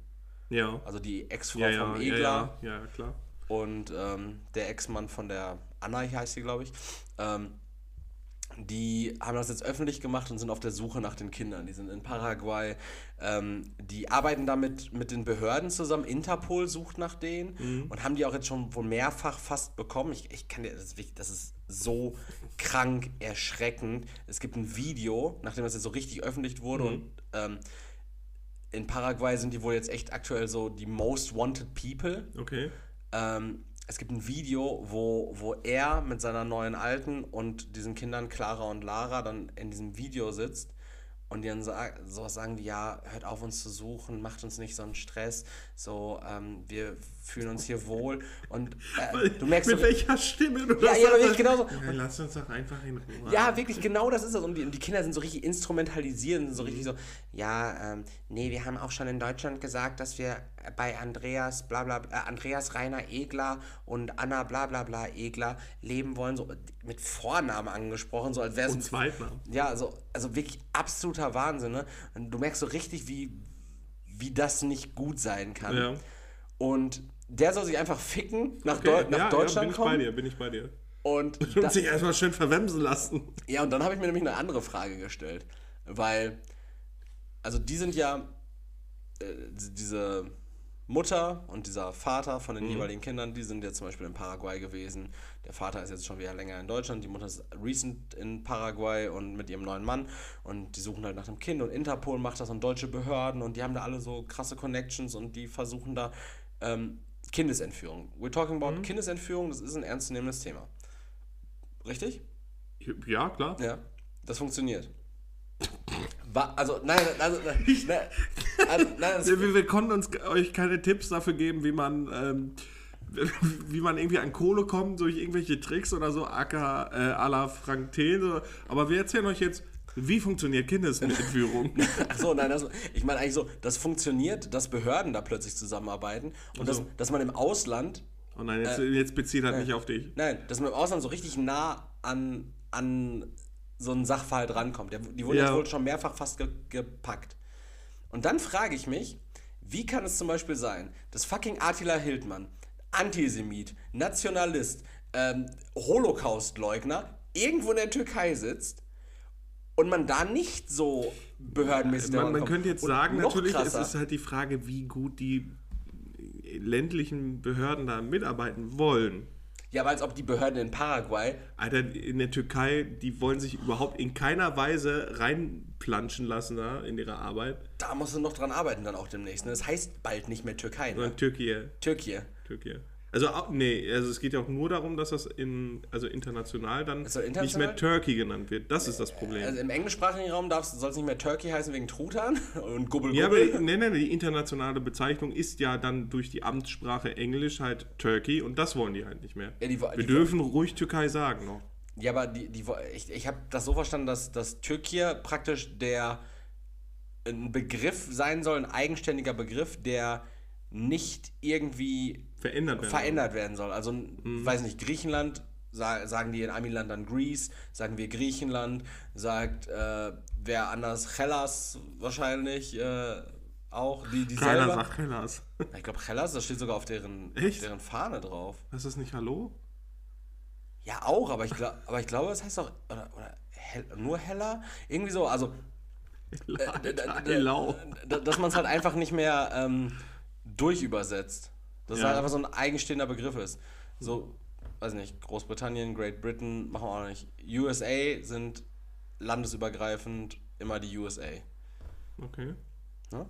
Ja. also die Ex-Frau Ja, vom ja, Egler, ja, ja, klar. und ähm, der Ex-Mann von der Anna, heißt sie, glaube ich, ähm, die haben das jetzt öffentlich gemacht und sind auf der Suche nach den Kindern. Die sind in Paraguay. Ähm, die arbeiten damit mit den Behörden zusammen. Interpol sucht nach denen und haben die auch jetzt schon wohl mehrfach fast bekommen. Ich, ich kann dir, das das ist so krank erschreckend. Es gibt ein Video, nachdem das jetzt so richtig öffentlich wurde und ähm, in Paraguay sind die wohl jetzt echt aktuell so die most wanted people. Okay. Ähm, es gibt ein Video, wo, wo er mit seiner neuen Alten und diesen Kindern Clara und Lara dann in diesem Video sitzt und die dann sa sowas sagen wie, ja, hört auf uns zu suchen, macht uns nicht so einen Stress, so, ähm, wir fühlen uns hier wohl und äh, du merkst Mit so, welcher Stimme du Ja, das ja, wirklich genauso. Ja, lass uns doch einfach in Ruhe. Ja, wirklich, genau das ist das. Und die, und die Kinder sind so richtig instrumentalisiert, sind so richtig so, ja, ähm, nee, wir haben auch schon in Deutschland gesagt, dass wir bei Andreas, bla bla, äh, Andreas Rainer Egler und Anna bla bla bla Egler leben wollen, so mit Vornamen angesprochen, so als wäre Und es. Zweitnamen. Ja, also, also wirklich absoluter Wahnsinn, ne? Und du merkst so richtig, wie, wie das nicht gut sein kann. Ja. Und der soll sich einfach ficken, nach, Okay, Deu nach ja, Deutschland ja, bin ich bei kommen. dir, bin ich bei dir. Und *laughs* Und sich erstmal schön verwemsen lassen. Ja, und dann habe ich mir nämlich eine andere Frage gestellt. Weil, also die sind ja, äh, diese Mutter und dieser Vater von den jeweiligen Kindern, die sind ja zum Beispiel in Paraguay gewesen. Der Vater ist jetzt schon wieder länger in Deutschland, die Mutter ist recent in Paraguay und mit ihrem neuen Mann und die suchen halt nach dem Kind und Interpol macht das und deutsche Behörden und die haben da alle so krasse Connections und die versuchen da ähm, Kindesentführung. We're talking about Kindesentführung, das ist ein ernstzunehmendes Thema. Richtig? Ja, klar. Ja, das funktioniert. Also, nein, also, nein, nein, also, nein das, Wir, wir konnten uns euch keine Tipps dafür geben, wie man, ähm, *laughs* wie man irgendwie an Kohle kommt durch irgendwelche Tricks oder so, aka äh, à la Frank Thelen. Aber wir erzählen euch jetzt, wie funktioniert Kindesentführung. *laughs* ach so, nein, das, ich meine eigentlich so, das funktioniert, dass Behörden da plötzlich zusammenarbeiten und dass, dass man im Ausland, Oh nein, jetzt, jetzt bezieht halt nicht auf dich. nein, dass man im Ausland so richtig nah an, an so einen Sachverhalt rankommt. Der, die wurden Ja. jetzt wohl schon mehrfach fast ge gepackt. Und dann frage ich mich, wie kann es zum Beispiel sein, dass fucking Attila Hildmann, Antisemit, Nationalist, ähm, Holocaust-Leugner, irgendwo in der Türkei sitzt und man da nicht so behördenmäßig Man, man könnte jetzt sagen, natürlich, krasser, es ist halt die Frage, wie gut die ländlichen Behörden da mitarbeiten wollen. ja, aber als ob die Behörden in Paraguay Alter, in der Türkei, die wollen sich überhaupt in keiner Weise reinplanschen lassen da in ihre Arbeit. Da musst du noch dran arbeiten dann auch demnächst. Ne? Das heißt bald nicht mehr Türkei, ne? Sondern Türkei. Türkei. Türkei. Also, nee, also es geht ja auch nur darum, dass das in, also international dann nicht international? mehr Turkey genannt wird. Das ist das Problem. Also im englischsprachigen Raum soll es nicht mehr Turkey heißen wegen Truthahn *laughs* und Gubbel ja, aber nee, nee, die internationale Bezeichnung ist ja dann durch die Amtssprache Englisch halt Turkey und das wollen die halt nicht mehr. Ja, die Wir die dürfen ruhig Türkei sagen noch. Ja, aber die, die, ich, ich habe das so verstanden, dass, dass Türkei praktisch der ein Begriff sein soll, ein eigenständiger Begriff, der nicht irgendwie Verändert werden. verändert werden soll. Also, Mhm. weiß nicht, Griechenland, sa sagen die in Amiland dann Greece, sagen wir Griechenland, sagt äh, wer anders Hellas wahrscheinlich äh, auch, die, die Keiner selber. sagt Hellas. Ich glaube Hellas, das steht sogar auf deren, auf deren Fahne drauf. Ist das nicht Hallo? Ja, auch, aber ich, glaub, aber ich glaube, es heißt auch, oder, oder Hel nur Hella? Irgendwie so, also, äh, d- d- d- Hello. d- dass man es halt einfach nicht mehr ähm, durchübersetzt. Dass es Ja. halt einfach so ein eigenstehender Begriff ist. So, weiß nicht, Großbritannien, Great Britain machen wir auch nicht. USA sind landesübergreifend immer die USA. Okay. Ne?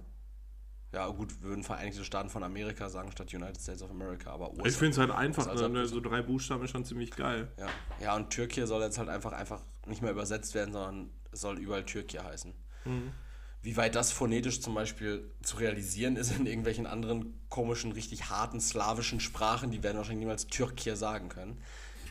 Ja, gut, würden Vereinigte Staaten von Amerika sagen statt United States of America, aber Ich finde es halt einfach, als ne, so drei Buchstaben ist schon ziemlich geil. Ja. ja, und Türkei soll jetzt halt einfach, einfach nicht mehr übersetzt werden, sondern es soll überall Türkei heißen. Wie weit das phonetisch zum Beispiel zu realisieren ist in irgendwelchen anderen komischen, richtig harten slawischen Sprachen, die werden wahrscheinlich niemals Türkei sagen können.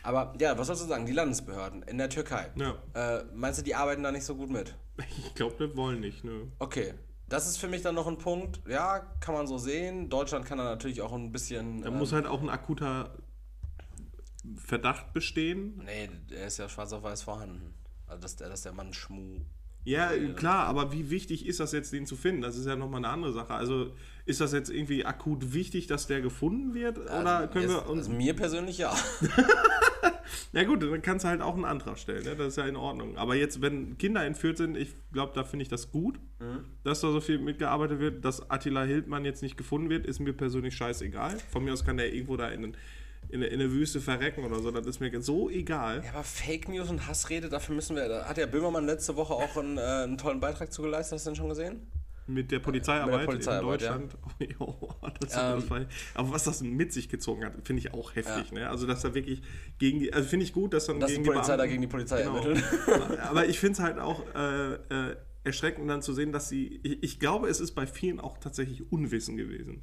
Aber ja, was sollst du sagen? Die Landesbehörden in der Türkei. Ja. Äh, meinst du, die arbeiten da nicht so gut mit? *laughs* Ich glaube, wir wollen nicht, ne? Okay. Das ist für mich dann noch ein Punkt. Ja, kann man so sehen. Deutschland kann da natürlich auch ein bisschen. Da ähm, muss halt auch ein akuter Verdacht bestehen. Nee, der ist ja schwarz auf weiß vorhanden. Also, dass der, dass der Mann Schmu. Ja, klar, aber wie wichtig ist das jetzt, den zu finden? Das ist ja nochmal eine andere Sache. Also ist das jetzt irgendwie akut wichtig, dass der gefunden wird? Oder können Jetzt- wir uns. also mir persönlich ja. *laughs* Ja gut, dann kannst du halt auch einen Antrag stellen, ne? das ist ja in Ordnung. Aber jetzt, wenn Kinder entführt sind, ich glaube, da finde ich das gut, dass da so viel mitgearbeitet wird. Dass Attila Hildmann jetzt nicht gefunden wird, ist mir persönlich scheißegal. Von mir aus kann der irgendwo da in, den- in, in der Wüste verrecken oder so, das ist mir so egal. Ja, aber Fake News und Hassrede, dafür müssen wir. Da hat der Böhmermann letzte Woche auch einen, äh, einen tollen Beitrag zugeleistet, hast du den schon gesehen? Mit der Polizeiarbeit, Polizeiarbeit, in Deutschland. *laughs* Oh, das, war, aber was das mit sich gezogen hat, finde ich auch heftig. Ne? Also, dass da wirklich gegen die. Also, finde ich gut, dass dann Dass gegen die Polizei Beamten- da gegen die Polizei Genau. ermittelt. *laughs* Aber ich finde es halt auch äh, äh, erschreckend dann zu sehen, dass sie. Ich, ich glaube, es ist bei vielen auch tatsächlich Unwissen gewesen.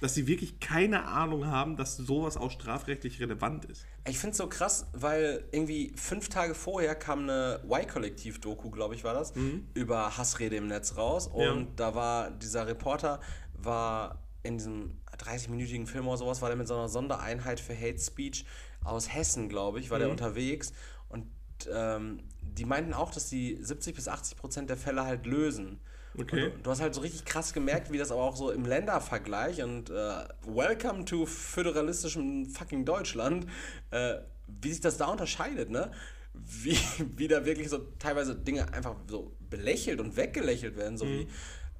Dass sie wirklich keine Ahnung haben, dass sowas auch strafrechtlich relevant ist. Ich finde es so krass, weil irgendwie fünf Tage vorher kam eine Y-Kollektiv-Doku, glaube ich, war das, über Hassrede im Netz raus. Und Ja. da war dieser Reporter, war in diesem 30-minütigen Film oder sowas, war der mit so einer Sondereinheit für Hate Speech aus Hessen, glaube ich, war der unterwegs. Und ähm, die meinten auch, dass die 70 bis 80 Prozent der Fälle halt lösen. Okay. Du, du hast halt so richtig krass gemerkt, wie das aber auch so im Ländervergleich und äh, welcome to föderalistischem fucking Deutschland, äh, wie sich das da unterscheidet, ne? Wie, *laughs* wie da wirklich so teilweise Dinge einfach so belächelt und weggelächelt werden, so wie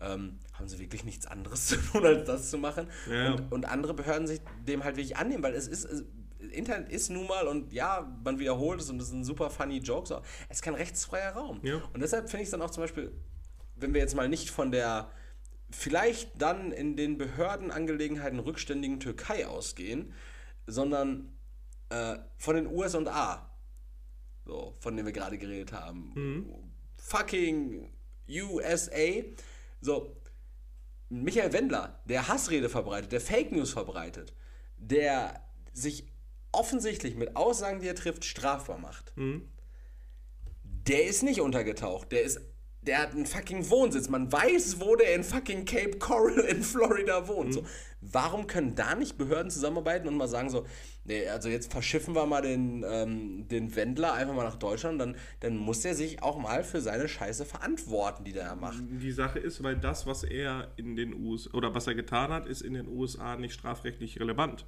ähm, haben sie wirklich nichts anderes *laughs* zu tun, als das zu machen. Ja. Und, und andere Behörden sich dem halt wirklich annehmen, weil es ist, es, Internet ist nun mal und ja, man wiederholt es und es ist ein super funny Joke, so. es ist kein rechtsfreier Raum. Ja. Und deshalb finde ich es dann auch zum Beispiel, wenn wir jetzt mal nicht von der vielleicht dann in den Behördenangelegenheiten rückständigen Türkei ausgehen, sondern äh, von den USA, so, von denen wir gerade geredet haben. Fucking USA. So, Michael Wendler, der Hassrede verbreitet, der Fake News verbreitet, der sich offensichtlich mit Aussagen, die er trifft, strafbar macht. Der ist nicht untergetaucht. Der ist. Der hat einen fucking Wohnsitz. Man weiß, wo der in fucking Cape Coral in Florida wohnt. So, warum können da nicht Behörden zusammenarbeiten und mal sagen so, nee, also jetzt verschiffen wir mal den, ähm, den Wendler einfach mal nach Deutschland, dann, dann muss er sich auch mal für seine Scheiße verantworten, die der macht. Die Sache ist, weil das, was er in den USA oder was er getan hat, ist in den USA nicht strafrechtlich relevant.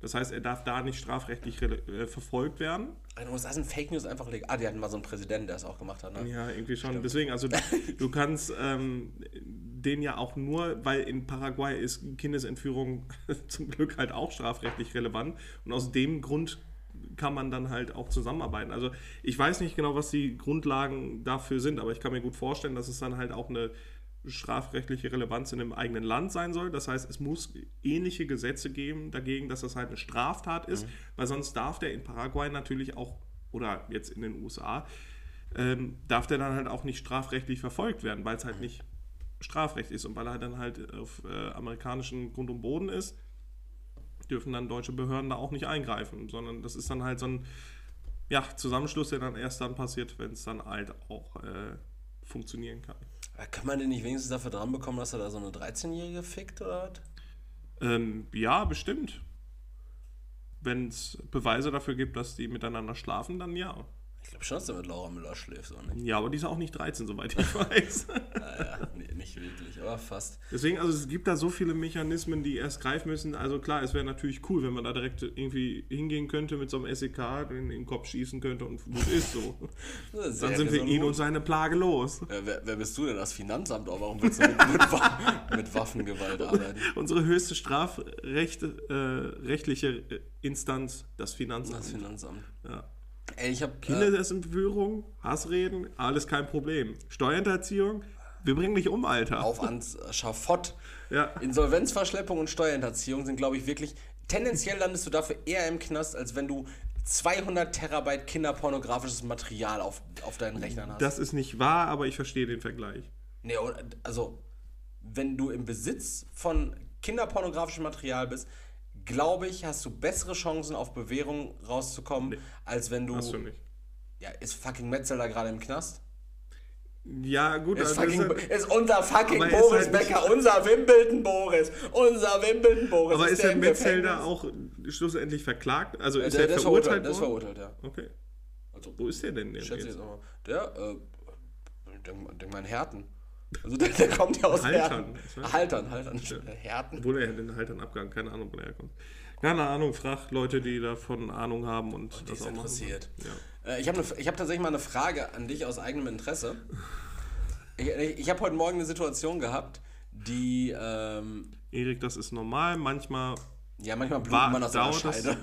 Das heißt, er darf da nicht strafrechtlich äh, verfolgt werden. In den USA sind Fake News einfach legal. Ah, die hatten mal so einen Präsidenten, der es auch gemacht hat. Ne? Ja, irgendwie schon. Deswegen, also du, *laughs* du kannst ähm, den ja auch nur, weil in Paraguay ist Kindesentführung *laughs* zum Glück halt auch strafrechtlich relevant und aus dem Grund kann man dann halt auch zusammenarbeiten. Also ich weiß nicht genau, was die Grundlagen dafür sind, aber ich kann mir gut vorstellen, dass es dann halt auch eine strafrechtliche Relevanz in dem eigenen Land sein soll. Das heißt, es muss ähnliche Gesetze geben dagegen, dass das halt eine Straftat ist, weil sonst darf der in Paraguay natürlich auch, oder jetzt in den USA, ähm, darf der dann halt auch nicht strafrechtlich verfolgt werden, weil es halt nicht Strafrecht ist und weil er dann halt auf äh, amerikanischen Grund und Boden ist, dürfen dann deutsche Behörden da auch nicht eingreifen, sondern das ist dann halt so ein ja, Zusammenschluss, der dann erst dann passiert, wenn es dann halt auch äh, funktionieren kann. Kann man den nicht wenigstens dafür dran bekommen, dass er da so eine 13-Jährige fickt oder was? Ähm, ja, bestimmt. Wenn es Beweise dafür gibt, dass die miteinander schlafen, dann ja. Ich glaube schon, dass er mit Laura Müller schläft, so nicht? Ja, aber die ist auch nicht 13, soweit ich *laughs* weiß. Naja, nee, nicht wirklich, aber fast. Deswegen, also es gibt da so viele Mechanismen, die erst greifen müssen. Also klar, es wäre natürlich cool, wenn man da direkt irgendwie hingehen könnte mit so einem SEK, den in den Kopf schießen könnte und gut ist so. *laughs* Dann sind wir ihn und seine Plage los. Äh, wer, wer bist du denn? Das Finanzamt? Aber warum willst du mit, mit, mit Waffengewalt *laughs* arbeiten? Unsere höchste strafrechtliche rechtliche äh, Instanz, das Finanzamt. Das Finanzamt. ja. Ey, ich habe äh, Kindesentführung, Hassreden, alles kein Problem. Steuerhinterziehung, wir bringen dich um, Alter. auf ans Schafott. Ja. Insolvenzverschleppung und Steuerhinterziehung sind, glaube ich, wirklich. Tendenziell landest du dafür eher im Knast, als wenn du 200 Terabyte kinderpornografisches Material auf, auf deinen Rechnern hast. Das ist nicht wahr, aber ich verstehe den Vergleich. Nee, also, wenn du im Besitz von kinderpornografischem Material bist, glaube ich, hast du bessere Chancen auf Bewährung rauszukommen, als wenn du. Hast du nicht. Ja, ist fucking Metzelder gerade im Knast? Ja, gut, Ist, also fucking, ist, ist unser fucking ist Boris halt Becker, unser Wimbledon Boris, unser Wimbledon Boris. aber ist der im Metzelder Gefängnis? auch schlussendlich verklagt? Also ist der, er der ist verurteilt verurteilt, der ist worden? verurteilt, ja. Okay. Also, Wo ist der denn jetzt? schätze ich jetzt auch mal. Der, äh, ich denk, denk mal in Herten. Also der, der kommt ja aus Haltern. Herten. Haltern, Haltern, nicht Herten. Obwohl er den Haltern abgegangen, keine Ahnung, wo er herkommt. Keine Ahnung, frag Leute, die davon Ahnung haben und, Die das ist auch interessiert. Ja. Äh, ich habe ne, hab tatsächlich mal eine Frage an dich aus eigenem Interesse. Ich, ich, habe heute Morgen eine Situation gehabt, die, ähm, Erik, das ist normal. Manchmal ja, manchmal blutet man aus der das- Scheide.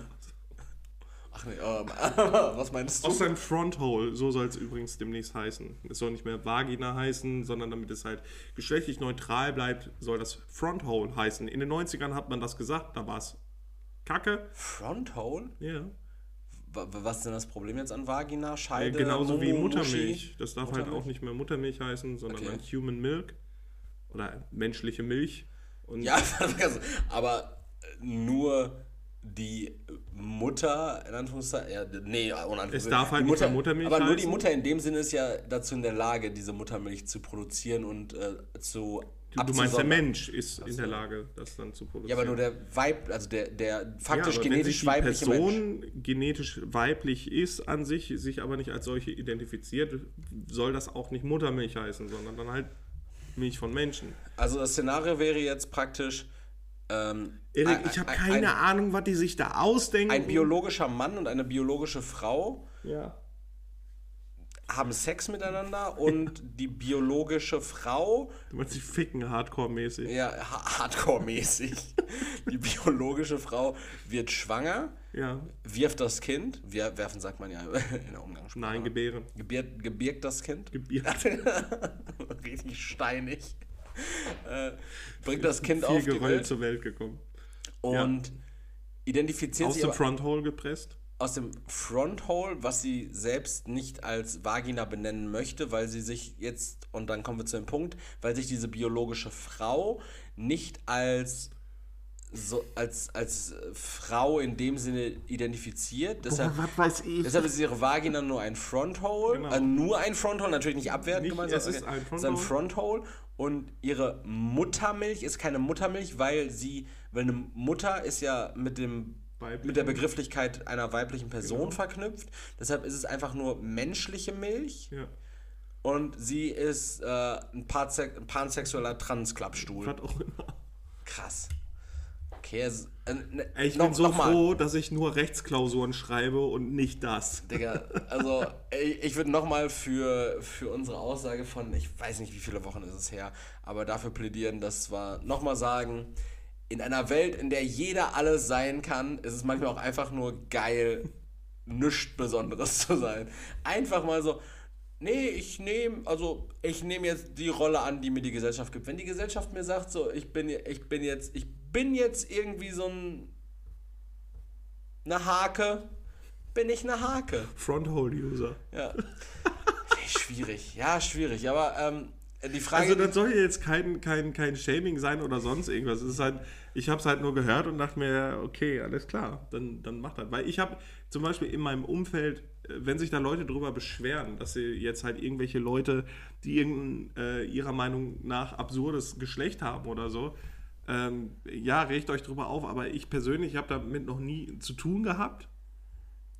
Ach nee, ähm, *laughs* was meinst du? aus seinem Fronthole, so soll es übrigens demnächst heißen. Es soll nicht mehr Vagina heißen, sondern damit es halt geschlechtlich neutral bleibt, soll das Fronthole heißen. In den 90ern hat man das gesagt, da war es Kacke. Fronthole? Ja. Wa- Was ist denn das Problem jetzt an Vagina, Äh, Scheide? genauso wie Mu- Muttermilch. Das darf halt Muttermilch? auch nicht mehr Muttermilch heißen, sondern Okay. Human Milk. Oder menschliche Milch. Und Ja, *laughs* aber äh, nur die Mutter, in Anführungszeichen, ja, nee, ohne Anführungszeichen. Es darf halt die mehr Muttermilch Aber nur die. Mutter in dem Sinne ist ja dazu in der Lage, diese Muttermilch zu produzieren und äh, zu du, du meinst, der. Mensch ist in der Lage, das dann zu produzieren. Ja, aber nur der Weib, also der, der faktisch ja, genetisch wenn weibliche die Mensch. Person genetisch weiblich ist an sich, sich aber nicht als solche identifiziert, soll das auch nicht Muttermilch heißen, sondern dann halt Milch von Menschen. Also das Szenario wäre jetzt praktisch. Ähm, Erik, ich habe ein- keine ein, Ahnung, was die sich da ausdenken. Ein biologischer Mann und eine biologische Frau ja. haben Sex miteinander und *laughs* die biologische Frau Du meinst, die ficken hardcore-mäßig. Ja, ha- Hardcore-mäßig. *laughs* Die biologische Frau wird schwanger, Ja. wirft das Kind, wir, werfen sagt man ja *laughs* in der Umgangssprache. Nein, gebären. Gebiert, gebirgt das Kind. Gebiert. Richtig steinig. Äh, bringt das Kind Viel auf die Geröll Welt zur Welt gekommen. Und identifiziert Aus sich dem aber Fronthole gepresst. aus dem Fronthole, was sie selbst nicht als Vagina benennen möchte, weil sie sich jetzt, und dann kommen wir zu dem Punkt, weil sich diese biologische Frau nicht als so als, als Frau in dem Sinne identifiziert. Deshalb, was weiß ich. deshalb ist ihre Vagina nur ein Fronthole. Genau. Äh, nur ein Fronthole, natürlich nicht abwertend Nicht, gemeint. es sondern- ist ein es ist ein Fronthole. Fronthole. Und ihre Muttermilch ist keine Muttermilch, weil sie, weil eine Mutter ist ja mit dem Weiblichen. mit der Begrifflichkeit einer weiblichen Person Genau. verknüpft. Deshalb ist es einfach nur menschliche Milch Ja. und sie ist äh, ein, Panse ein pansexueller Transklappstuhl. Was auch immer. Krass. Okay, es, äh, ne, ich noch- bin so froh, dass ich nur Rechtsklausuren schreibe und nicht das. Digga, also ey, ich würde nochmal für, für unsere Aussage von, ich weiß nicht, wie viele Wochen ist es her, aber dafür plädieren, dass wir nochmal sagen, in einer Welt, in der jeder alles sein kann, ist es manchmal auch einfach nur geil, *laughs* nichts Besonderes zu sein. Einfach mal so, nee, ich nehme, also ich nehme jetzt die Rolle an, die mir die Gesellschaft gibt. Wenn die Gesellschaft mir sagt, so, ich bin, ich bin jetzt, ich bin jetzt irgendwie so ein, eine Hake, bin ich eine Hake. Fronthole-User. Ja. *laughs* schwierig, ja, schwierig. Aber ähm, die Frage. Also das soll ja jetzt kein, kein, kein Shaming sein oder sonst irgendwas. Es ist halt, ich habe es halt nur gehört und dachte mir, okay, alles klar, dann, dann mach das. Weil ich habe zum Beispiel in meinem Umfeld, äh, wenn sich da Leute drüber beschweren, dass sie jetzt halt irgendwelche Leute, die irgendein äh, ihrer Meinung nach absurdes Geschlecht haben oder so, ähm, ja, regt euch drüber auf, aber ich persönlich habe damit noch nie zu tun gehabt.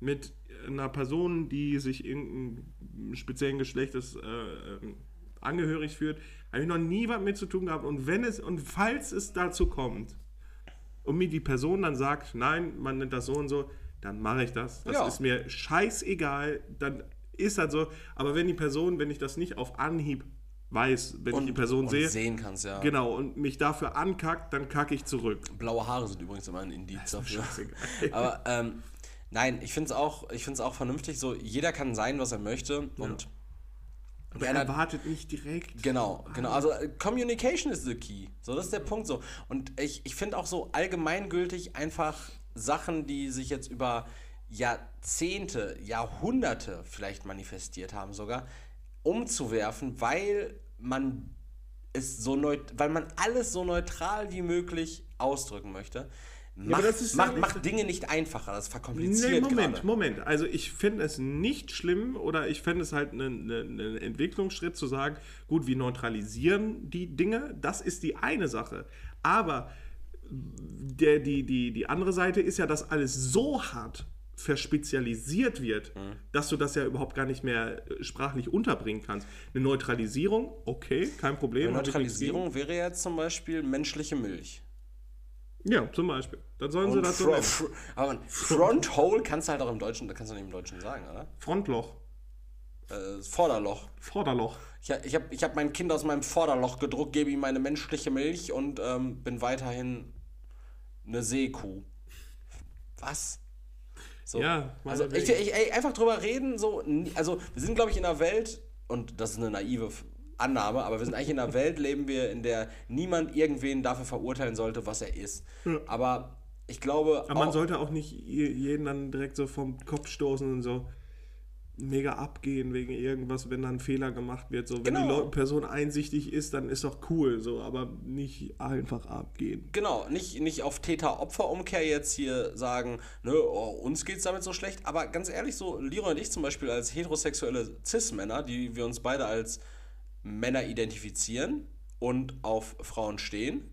Mit einer Person, die sich irgendeinem speziellen Geschlechtes äh, ähm, angehörig führt, habe ich noch nie was mit zu tun gehabt. Und wenn es, und falls es dazu kommt und mir die Person dann sagt, nein, man nennt das so und so, dann mache ich das. Das Ja. ist mir scheißegal, dann ist das so. Aber wenn die Person, wenn ich das nicht auf Anhieb weiß, wenn ich die Person und sehe, sehen kannst, ja. genau, und mich dafür ankackt, dann kacke ich zurück. Blaue Haare sind übrigens immer ein Indiz dafür. *laughs* Aber ähm, nein, ich finde es auch, ich find's auch vernünftig. So, jeder kann sein, was er möchte. Und Aber er erwartet nicht direkt. Genau, genau. Also äh, Communication is the key. So, das ist der Punkt so. Und ich, ich finde auch so allgemeingültig einfach Sachen, die sich jetzt über Jahrzehnte, Jahrhunderte vielleicht manifestiert haben sogar, umzuwerfen, weil man es so neut weil man alles so neutral wie möglich ausdrücken möchte. Macht, ja, macht, ja macht, Dinge nicht einfacher, das verkompliziert nee, Moment, grade. Moment. Also ich finde es nicht schlimm oder ich fände es halt ein ne, Entwicklungsschritt zu sagen, gut, wir neutralisieren die Dinge, das ist die eine Sache. Aber der, die, die, die andere Seite ist ja, dass alles so hart verspezialisiert wird, mhm. dass du das ja überhaupt gar nicht mehr äh, sprachlich unterbringen kannst. Eine Neutralisierung, okay, kein Problem. Eine Neutralisierung wäre jetzt zum Beispiel menschliche Milch. Ja, zum Beispiel. Dann sollen sie das so nennen. Fr aber Front Hole kannst du halt auch im Deutschen, da kannst du nicht im Deutschen sagen, oder? Frontloch. Äh, Vorderloch. Vorderloch. Ich, ich habe ich hab mein Kind aus meinem Vorderloch gedruckt, gebe ihm meine menschliche Milch und ähm, bin weiterhin eine Seekuh. Was? So. Ja, also ich, ich, ey, einfach drüber reden, so, also wir sind, glaube ich, in einer Welt, und das ist eine naive Annahme, aber wir sind eigentlich in einer Welt, leben wir, in der niemand irgendwen dafür verurteilen sollte, was er ist. Ja. Aber ich glaube. Aber man sollte auch nicht jeden dann direkt so vom Kopf stoßen und so mega abgehen wegen irgendwas, wenn dann ein Fehler gemacht wird. So, wenn genau. die Person einsichtig ist, dann ist doch cool, so, aber nicht einfach abgehen. Genau, nicht, nicht auf Täter-Opfer-Umkehr jetzt hier sagen, ne, oh, uns geht's damit so schlecht, aber ganz ehrlich, so, Leroy und ich zum Beispiel als heterosexuelle Cis-Männer, die wir uns beide als Männer identifizieren und auf Frauen stehen,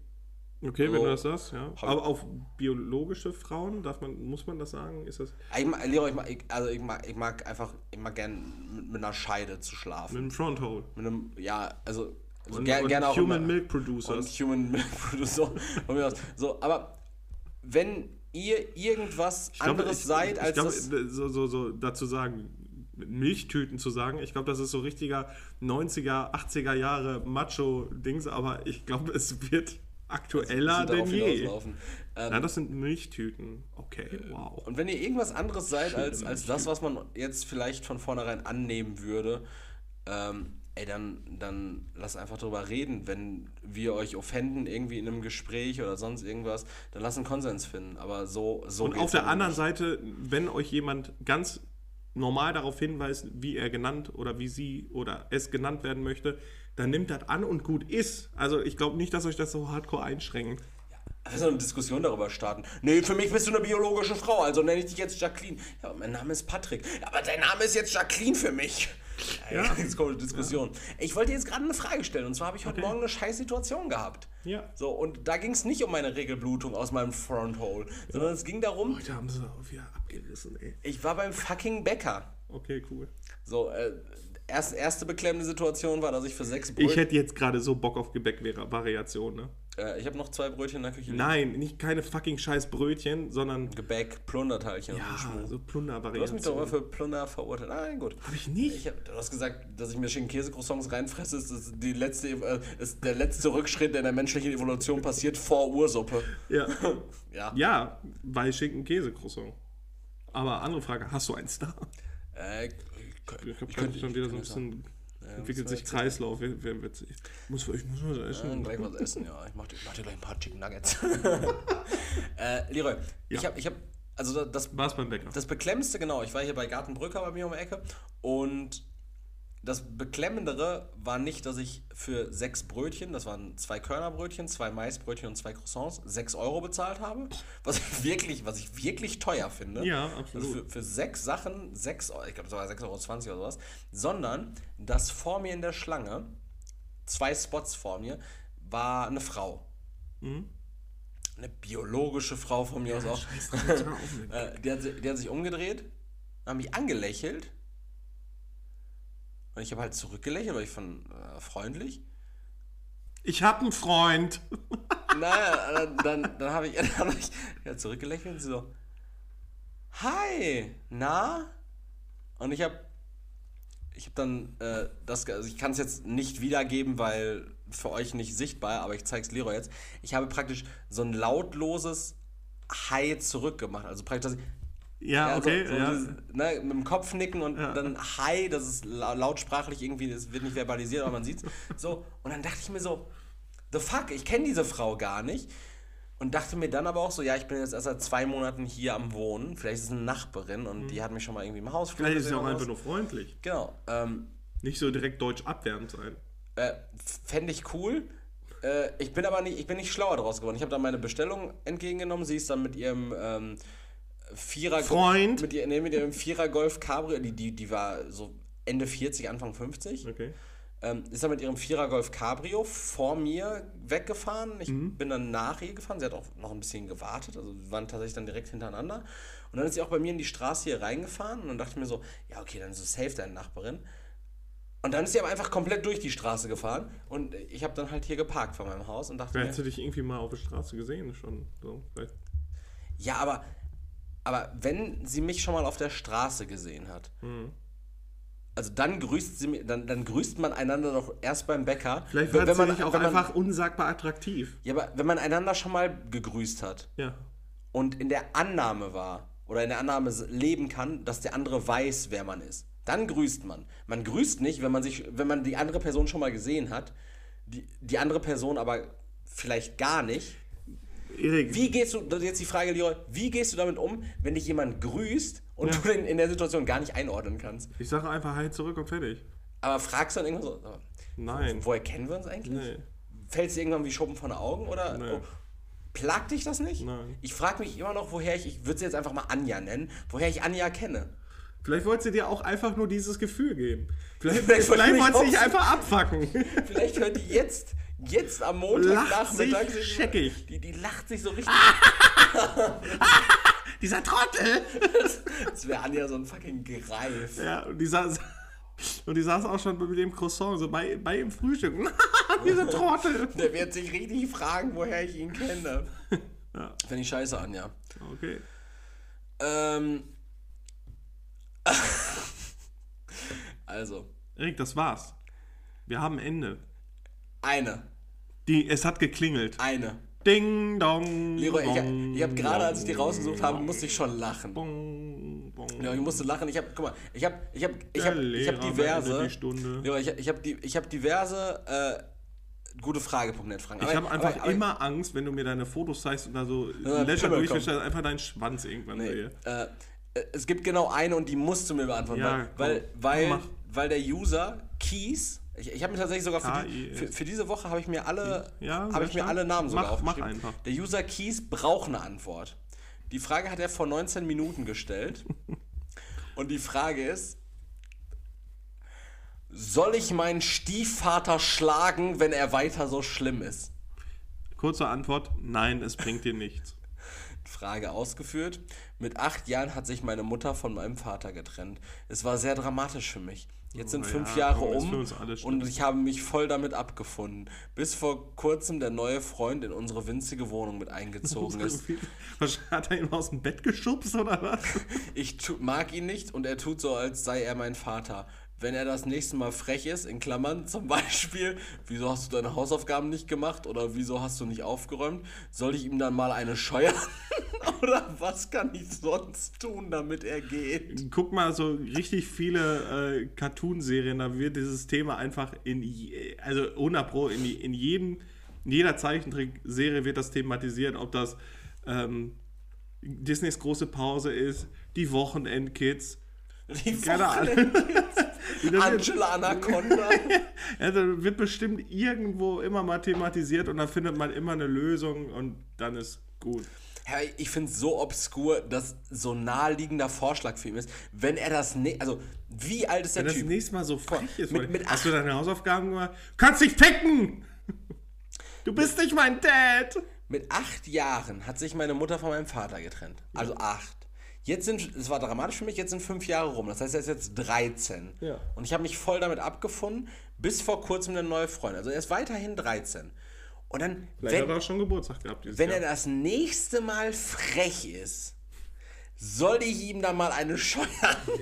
Okay, wenn du das sagst, ja. Aber auf biologische Frauen, darf man, muss man das sagen? Ist das. Ich mag, Leo, ich mag, also ich mag, ich mag einfach, ich mag gern mit, mit einer Scheide zu schlafen. Mit einem Fronthole. Mit einem, ja, also, also und, ger, und gerne auch. Human immer, Milk Producers. Und Human *laughs* Milk Producer. so, aber wenn ihr irgendwas glaub, anderes ich, seid als. Ich glaube, so, so, so dazu sagen, Milchtüten zu sagen. Ich glaube, das ist so richtiger 90er, 80er Jahre Macho-Dings, aber ich glaube, es wird aktueller denn je. Ähm, ja, das sind Milchtüten. Okay, wow. Und wenn ihr irgendwas anderes seid als, als das, was man jetzt vielleicht von vornherein annehmen würde, ähm, ey, dann, dann lasst einfach drüber reden. Wenn wir euch offenden irgendwie in einem Gespräch oder sonst irgendwas, dann lasst einen Konsens finden. Aber so, so Und auf der anderen nicht. Seite, wenn euch jemand ganz normal darauf hinweist, wie er genannt oder wie sie oder es genannt werden möchte, dann nimmt das an und gut ist. Also ich glaube nicht, dass euch das so hardcore einschränkt. Also eine Diskussion darüber starten. Nee, für mich bist du eine biologische Frau, also nenne ich dich jetzt Jacqueline. Ja, mein Name ist Patrick. Aber dein Name ist jetzt Jacqueline für mich. Ja. *laughs* Jetzt kommt eine Diskussion. Ja. Ich wollte jetzt gerade eine Frage stellen und zwar habe ich heute okay. Morgen eine scheiß Situation gehabt. Ja. So, und da ging es nicht um meine Regelblutung aus meinem Fronthole, ja. sondern es ging darum. Heute haben sie auch wieder abgerissen, ey. Ich war beim fucking Bäcker. Okay, cool. So, äh, erst, erste beklemmende Situation war, dass ich für sechs Brötchen. Ich hätte jetzt gerade so Bock auf Gebäck-Variation, ne? Äh, ich habe noch zwei Brötchen in der Küche. Nein, nicht keine fucking scheiß Brötchen, sondern. Gebäck, Plunderteilchen. Ja, so Plundervariation. Du hast mich doch mal für Plunder verurteilt. Nein, gut. Hab ich nicht? Ich hab, du hast gesagt, dass ich mir Schinken Käsecroissants reinfresse, ist, ist, die letzte, äh, ist der letzte Rückschritt, der in der menschlichen Evolution passiert, vor Ursuppe. Ja. *laughs* ja. Ja, weil Schinken Käsecroissant. Aber andere Frage, hast du eins da? Äh, ich habe gerade schon wieder so ein bisschen. Ja, entwickelt sich Kreislauf, wäre wär witzig. Muss, ich muss was essen. Ja, gleich was essen, ja. Ich mach dir, mach dir gleich ein paar Chicken Nuggets. *laughs* äh, Leroy, ja. ich habe, ich hab, also das. War's beim Bäcker? Das Beklemmendste, genau. Ich war hier bei Gartenbrücker bei mir um die Ecke und das Beklemmendere war nicht, dass ich für sechs Brötchen, das waren zwei Körnerbrötchen, zwei Maisbrötchen und zwei Croissants, sechs Euro bezahlt habe. Was ich wirklich, was ich wirklich teuer finde. Ja, absolut. Also für, für sechs Sachen, sechs, ich glaube, es war 6,20 Euro oder sowas. Sondern, dass vor mir in der Schlange, zwei Spots vor mir, war eine Frau. Mhm. Eine biologische Frau von mir ja, aus auch. Scheiße, *laughs* äh, die, hat, die hat sich umgedreht, hat mich angelächelt und ich habe halt zurückgelächelt, weil ich von äh, freundlich. Ich habe einen Freund. *laughs* naja, dann, dann, dann habe ich, hab ich ja, zurückgelächelt und sie so, hi, na? Und ich habe ich habe dann äh, das, also ich kann es jetzt nicht wiedergeben, weil für euch nicht sichtbar, aber ich zeige es Leroy jetzt. Ich habe praktisch so ein lautloses Hi zurückgemacht. Also praktisch, dass ich Ja, okay, ja. dieses, ne, mit dem Kopf nicken und Ja. dann Hi, das ist la- lautsprachlich irgendwie, das wird nicht verbalisiert, aber man sieht's. So, und dann dachte ich mir so, the fuck, ich kenne diese Frau gar nicht. Und dachte mir dann aber auch so, ja, ich bin jetzt erst seit zwei Monaten hier am Wohnen. Vielleicht ist es eine Nachbarin und die hat mich schon mal irgendwie im Haus Mhm. Vielleicht ist sie auch einfach nur freundlich. Genau. Ähm, Nicht so direkt deutsch abwehrend sein. äh, Fände ich cool. Äh, ich bin aber nicht, ich bin nicht schlauer draus geworden. Ich habe dann meine Bestellung entgegengenommen. Sie ist dann mit ihrem ähm, Vierer Freund? Mit, ihr, nee, mit ihrem Vierer Golf Cabrio, die, die, die war so Ende 40, Anfang 50. Okay. Ähm, ist dann mit ihrem Vierer Golf Cabrio vor mir weggefahren. Ich Mhm. bin dann nach ihr gefahren. Sie hat auch noch ein bisschen gewartet. Also wir waren tatsächlich dann direkt hintereinander. Und dann ist sie auch bei mir in die Straße hier reingefahren. Und dann dachte ich mir so, ja, okay, dann ist es safe deine Nachbarin. Und dann ist sie aber einfach komplett durch die Straße gefahren. Und ich habe dann halt hier geparkt vor meinem Haus und dachte Vielleicht mir, hätte dich irgendwie mal auf der Straße gesehen schon. So, ja, aber, aber wenn sie mich schon mal auf der Straße gesehen hat, Mhm. also dann grüßt sie dann, dann grüßt man einander doch erst beim Bäcker. Vielleicht Wenn- wird sie dich auch wenn man- einfach unsagbar attraktiv. Ja, aber wenn man einander schon mal gegrüßt hat Ja. und in der Annahme war oder in der Annahme leben kann, dass der andere weiß, wer man ist, dann grüßt man. Man grüßt nicht, wenn man sich, wenn man die andere Person schon mal gesehen hat, die, die andere Person aber vielleicht gar nicht. Erik, Wie gehst du, das ist jetzt die Frage, Leroy, wie gehst du damit um, wenn dich jemand grüßt und Ja. du den in der Situation gar nicht einordnen kannst? ich sage einfach Hi zurück und fertig. Aber fragst du dann irgendwann so, Nein. woher kennen wir uns eigentlich? Nee. Fällt es dir irgendwann wie Schuppen von den Augen oder Nee. oh, plagt dich das nicht? Nein. Ich frage mich immer noch, woher ich, ich würde sie jetzt einfach mal Anja nennen, woher ich Anja kenne. Vielleicht wollte sie dir auch einfach nur dieses Gefühl geben. Vielleicht, Vielleicht vielleicht, wollte sie dich einfach abfacken. *laughs* Vielleicht hört die jetzt, jetzt am Montagnachmittag sich scheckig. Die, die lacht sich so richtig. *laughs* Dieser Trottel! Das wäre Anja so ein fucking Greif. Ja, und die saß, und die saß auch schon mit dem Croissant so bei, bei im Frühstück. *laughs* Dieser *laughs* Trottel! Der wird sich richtig fragen, woher ich ihn kenne. Ja. Finde ich scheiße, Anja. Okay. Ähm. also, Erik, das war's. Wir haben Ende. Eine. Die, es hat geklingelt. Eine. Ding dong. Leroy, ich, ich habe gerade, als ich die rausgesucht habe, musste ich schon lachen. Bong, bong. Ja, ich musste lachen. Ich habe, guck mal, ich habe, ich habe, ich habe, ich habe Lehrer diverse. Leroy, ich, ich habe die, ich habe diverse äh, gute Frage.net Fragen. Ich habe einfach immer Angst, wenn du mir deine Fotos zeigst und da so Pimmel durchwischt, dass einfach deinen Schwanz irgendwann Nee, sehe. äh, es gibt genau eine und die musst du mir beantworten, Ja, weil, komm. weil, weil, Mach. weil der User Keys, ich, ich habe mir tatsächlich sogar für, die, für, für diese Woche habe ich mir alle, Ja, habe ich mir alle Namen sogar Mach- mach aufgeschrieben. einfach. Der User Keys braucht eine Antwort. Die Frage hat er vor 19 Minuten gestellt *laughs* und die Frage ist, soll ich meinen Stiefvater schlagen, wenn er weiter so schlimm ist? Kurze Antwort: Nein, es bringt dir nichts. *laughs* Frage ausgeführt. Mit acht Jahren hat sich meine Mutter von meinem Vater getrennt. Es war sehr dramatisch für mich. Jetzt sind Oh fünf ja, Jahre um und ich habe mich voll damit abgefunden. Bis vor kurzem der neue Freund in unsere winzige Wohnung mit eingezogen *laughs* ist. Wahrscheinlich hat er ihn aus dem Bett geschubst oder was? *laughs* Ich mag ihn nicht und er tut so, als sei er mein Vater. Wenn er das nächste Mal frech ist, in Klammern zum *laughs* Beispiel, wieso hast du deine Hausaufgaben nicht gemacht oder wieso hast du nicht aufgeräumt, soll ich ihm dann mal eine scheuern? *laughs* oder was kann ich sonst tun, damit er geht? Guck mal, so richtig viele äh, Cartoon-Serien, da wird dieses Thema einfach in, je, also 100 Pro, in, in, jedem, in jeder Zeichentrickserie wird das thematisiert, ob das ähm, Disneys große Pause ist, die Wochenendkids, Die keine Ahnung. Das Angela *laughs* Anaconda. Also wird bestimmt irgendwo immer mal thematisiert und dann findet man immer eine Lösung und dann ist gut. Ja, ich finde es so obskur, dass so naheliegender Vorschlag für ihn ist. Wenn er das ne also wie alt ist der Wenn das Typ? nächste Mal so frech ist, mit- mit, mit hast du deine Hausaufgaben gemacht? Kannst dich ficken! Du bist nicht mein Dad! Mit acht Jahren hat sich meine Mutter von meinem Vater getrennt. Also acht. Jetzt sind, es war dramatisch für mich, jetzt sind fünf Jahre rum. Das heißt, er ist jetzt 13. Ja. Und ich habe mich voll damit abgefunden, bis vor kurzem eine neue Freundin. Also er ist weiterhin 13. Und dann, Vielleicht hat wenn, er auch schon Geburtstag gehabt wenn Jahr. er das nächste Mal frech ist, soll ich ihm da mal eine scheuern?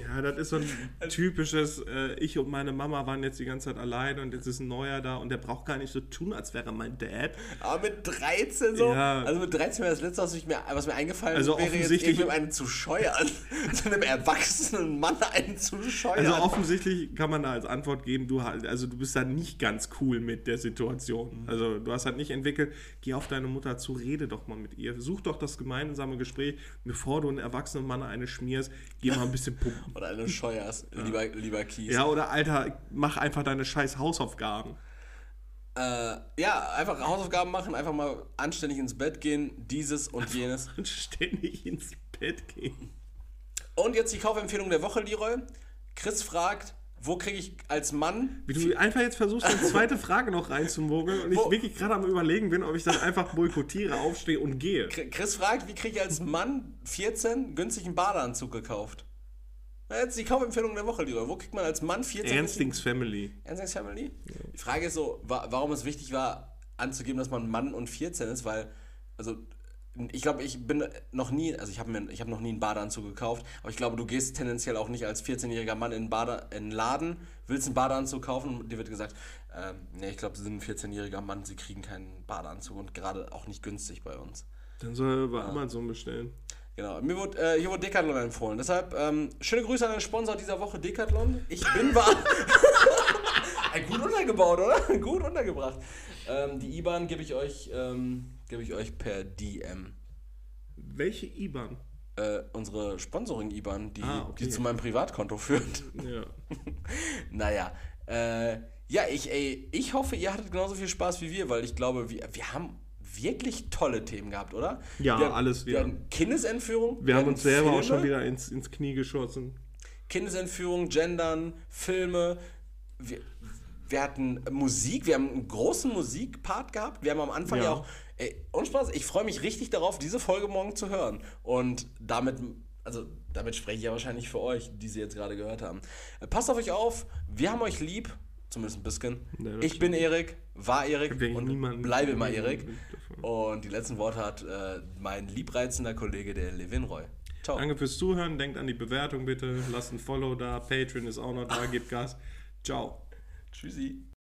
Ja, das ist so ein *laughs* typisches, äh, ich und meine Mama waren jetzt die ganze Zeit alleine und jetzt ist ein neuer da und der braucht gar nicht so tun, als wäre er mein Dad. Aber mit 13 so? Ja. Also mit 13 wäre das letzte, was, mir, was mir eingefallen Also wäre, jetzt offensichtlich- irgendwem einen zu scheuern. *laughs* Zu einem erwachsenen Mann einen zu scheuern. Also offensichtlich kann man da als Antwort geben, du halt, also du bist da nicht ganz cool mit der Situation. Also du hast halt nicht entwickelt, geh auf deine Mutter zu, rede doch mal mit ihr, such doch das gemeinsame Gespräch, bevor du einen erwachsenen Mann eine schmierst, geh mal ein bisschen pumpen. *laughs* Oder eine scheuerst, lieber, lieber Kies. Ja, oder Alter, mach einfach deine scheiß Hausaufgaben. Äh, ja, einfach Hausaufgaben machen, einfach mal anständig ins Bett gehen, dieses und jenes. *laughs* Und ständig ins Bett gehen. Und jetzt die Kaufempfehlung der Woche, Leroy. Chris fragt, wo kriege ich als Mann Wie du einfach jetzt versuchst, eine zweite *laughs* Frage noch reinzumogeln und ich wirklich gerade am überlegen bin, ob ich das einfach boykottiere, aufstehe und gehe. Chris fragt, wie kriege ich als Mann 14 günstig einen Badeanzug gekauft? Na, jetzt die Kaufempfehlung der Woche, Leroy. Wo kriegt man als Mann 14 Ernstings Family. Ernstings Family? Die Frage ist so, wa warum es wichtig war, anzugeben, dass man Mann und 14 ist, weil, also, ich glaube, ich bin noch nie, also ich habe mir, ich habe noch nie einen Badeanzug gekauft, aber ich glaube, du gehst tendenziell auch nicht als 14-jähriger Mann in einen, Bade, in einen Laden, willst einen Badeanzug kaufen und dir wird gesagt, ähm, nee, ich glaube, Sie sind ein 14-jähriger Mann, Sie kriegen keinen Badeanzug und gerade auch nicht günstig bei uns. Dann soll er bei Amazon bestellen. Genau, mir wurde, äh, hier wurde Decathlon empfohlen. Deshalb ähm, schöne Grüße an den Sponsor dieser Woche, Decathlon. Ich bin wahr. *laughs* Gut untergebaut, oder? Gut untergebracht. Ähm, die IBAN gebe ich euch, ähm, gebe ich euch per DM. Welche IBAN? Äh, unsere Sponsoring-IBAN, die, Ah, okay. die zu meinem Privatkonto führt. Ja. *laughs* naja, äh, ja, ich, ey, ich hoffe, ihr hattet genauso viel Spaß wie wir, weil ich glaube, wir, wir haben wirklich tolle Themen gehabt, oder? Ja, wir, alles Wir wieder. hatten Kindesentführung. Wir haben hatten uns selber auch Filme. schon wieder ins, ins Knie geschossen. Kindesentführung, Gendern, Filme. Wir, wir hatten Musik, wir haben einen großen Musikpart gehabt. Wir haben am Anfang ja, Ja. auch. Ey, ohne Spaß, ich freue mich richtig darauf, diese Folge morgen zu hören. Und damit, also damit spreche ich ja wahrscheinlich für euch, die sie jetzt gerade gehört haben. Äh, Passt auf euch auf, wir haben euch lieb, zumindest ein bisschen. Das ich bin Erik, war Erik und bleibe immer Erik. Und die letzten Worte hat äh, mein liebreizender Kollege, der Levin Roy. Ciao. Danke fürs Zuhören. Denkt an die Bewertung bitte. Lasst ein Follow da. Patreon ist auch noch da. *laughs* Gebt Gas. Ciao. Tschüssi.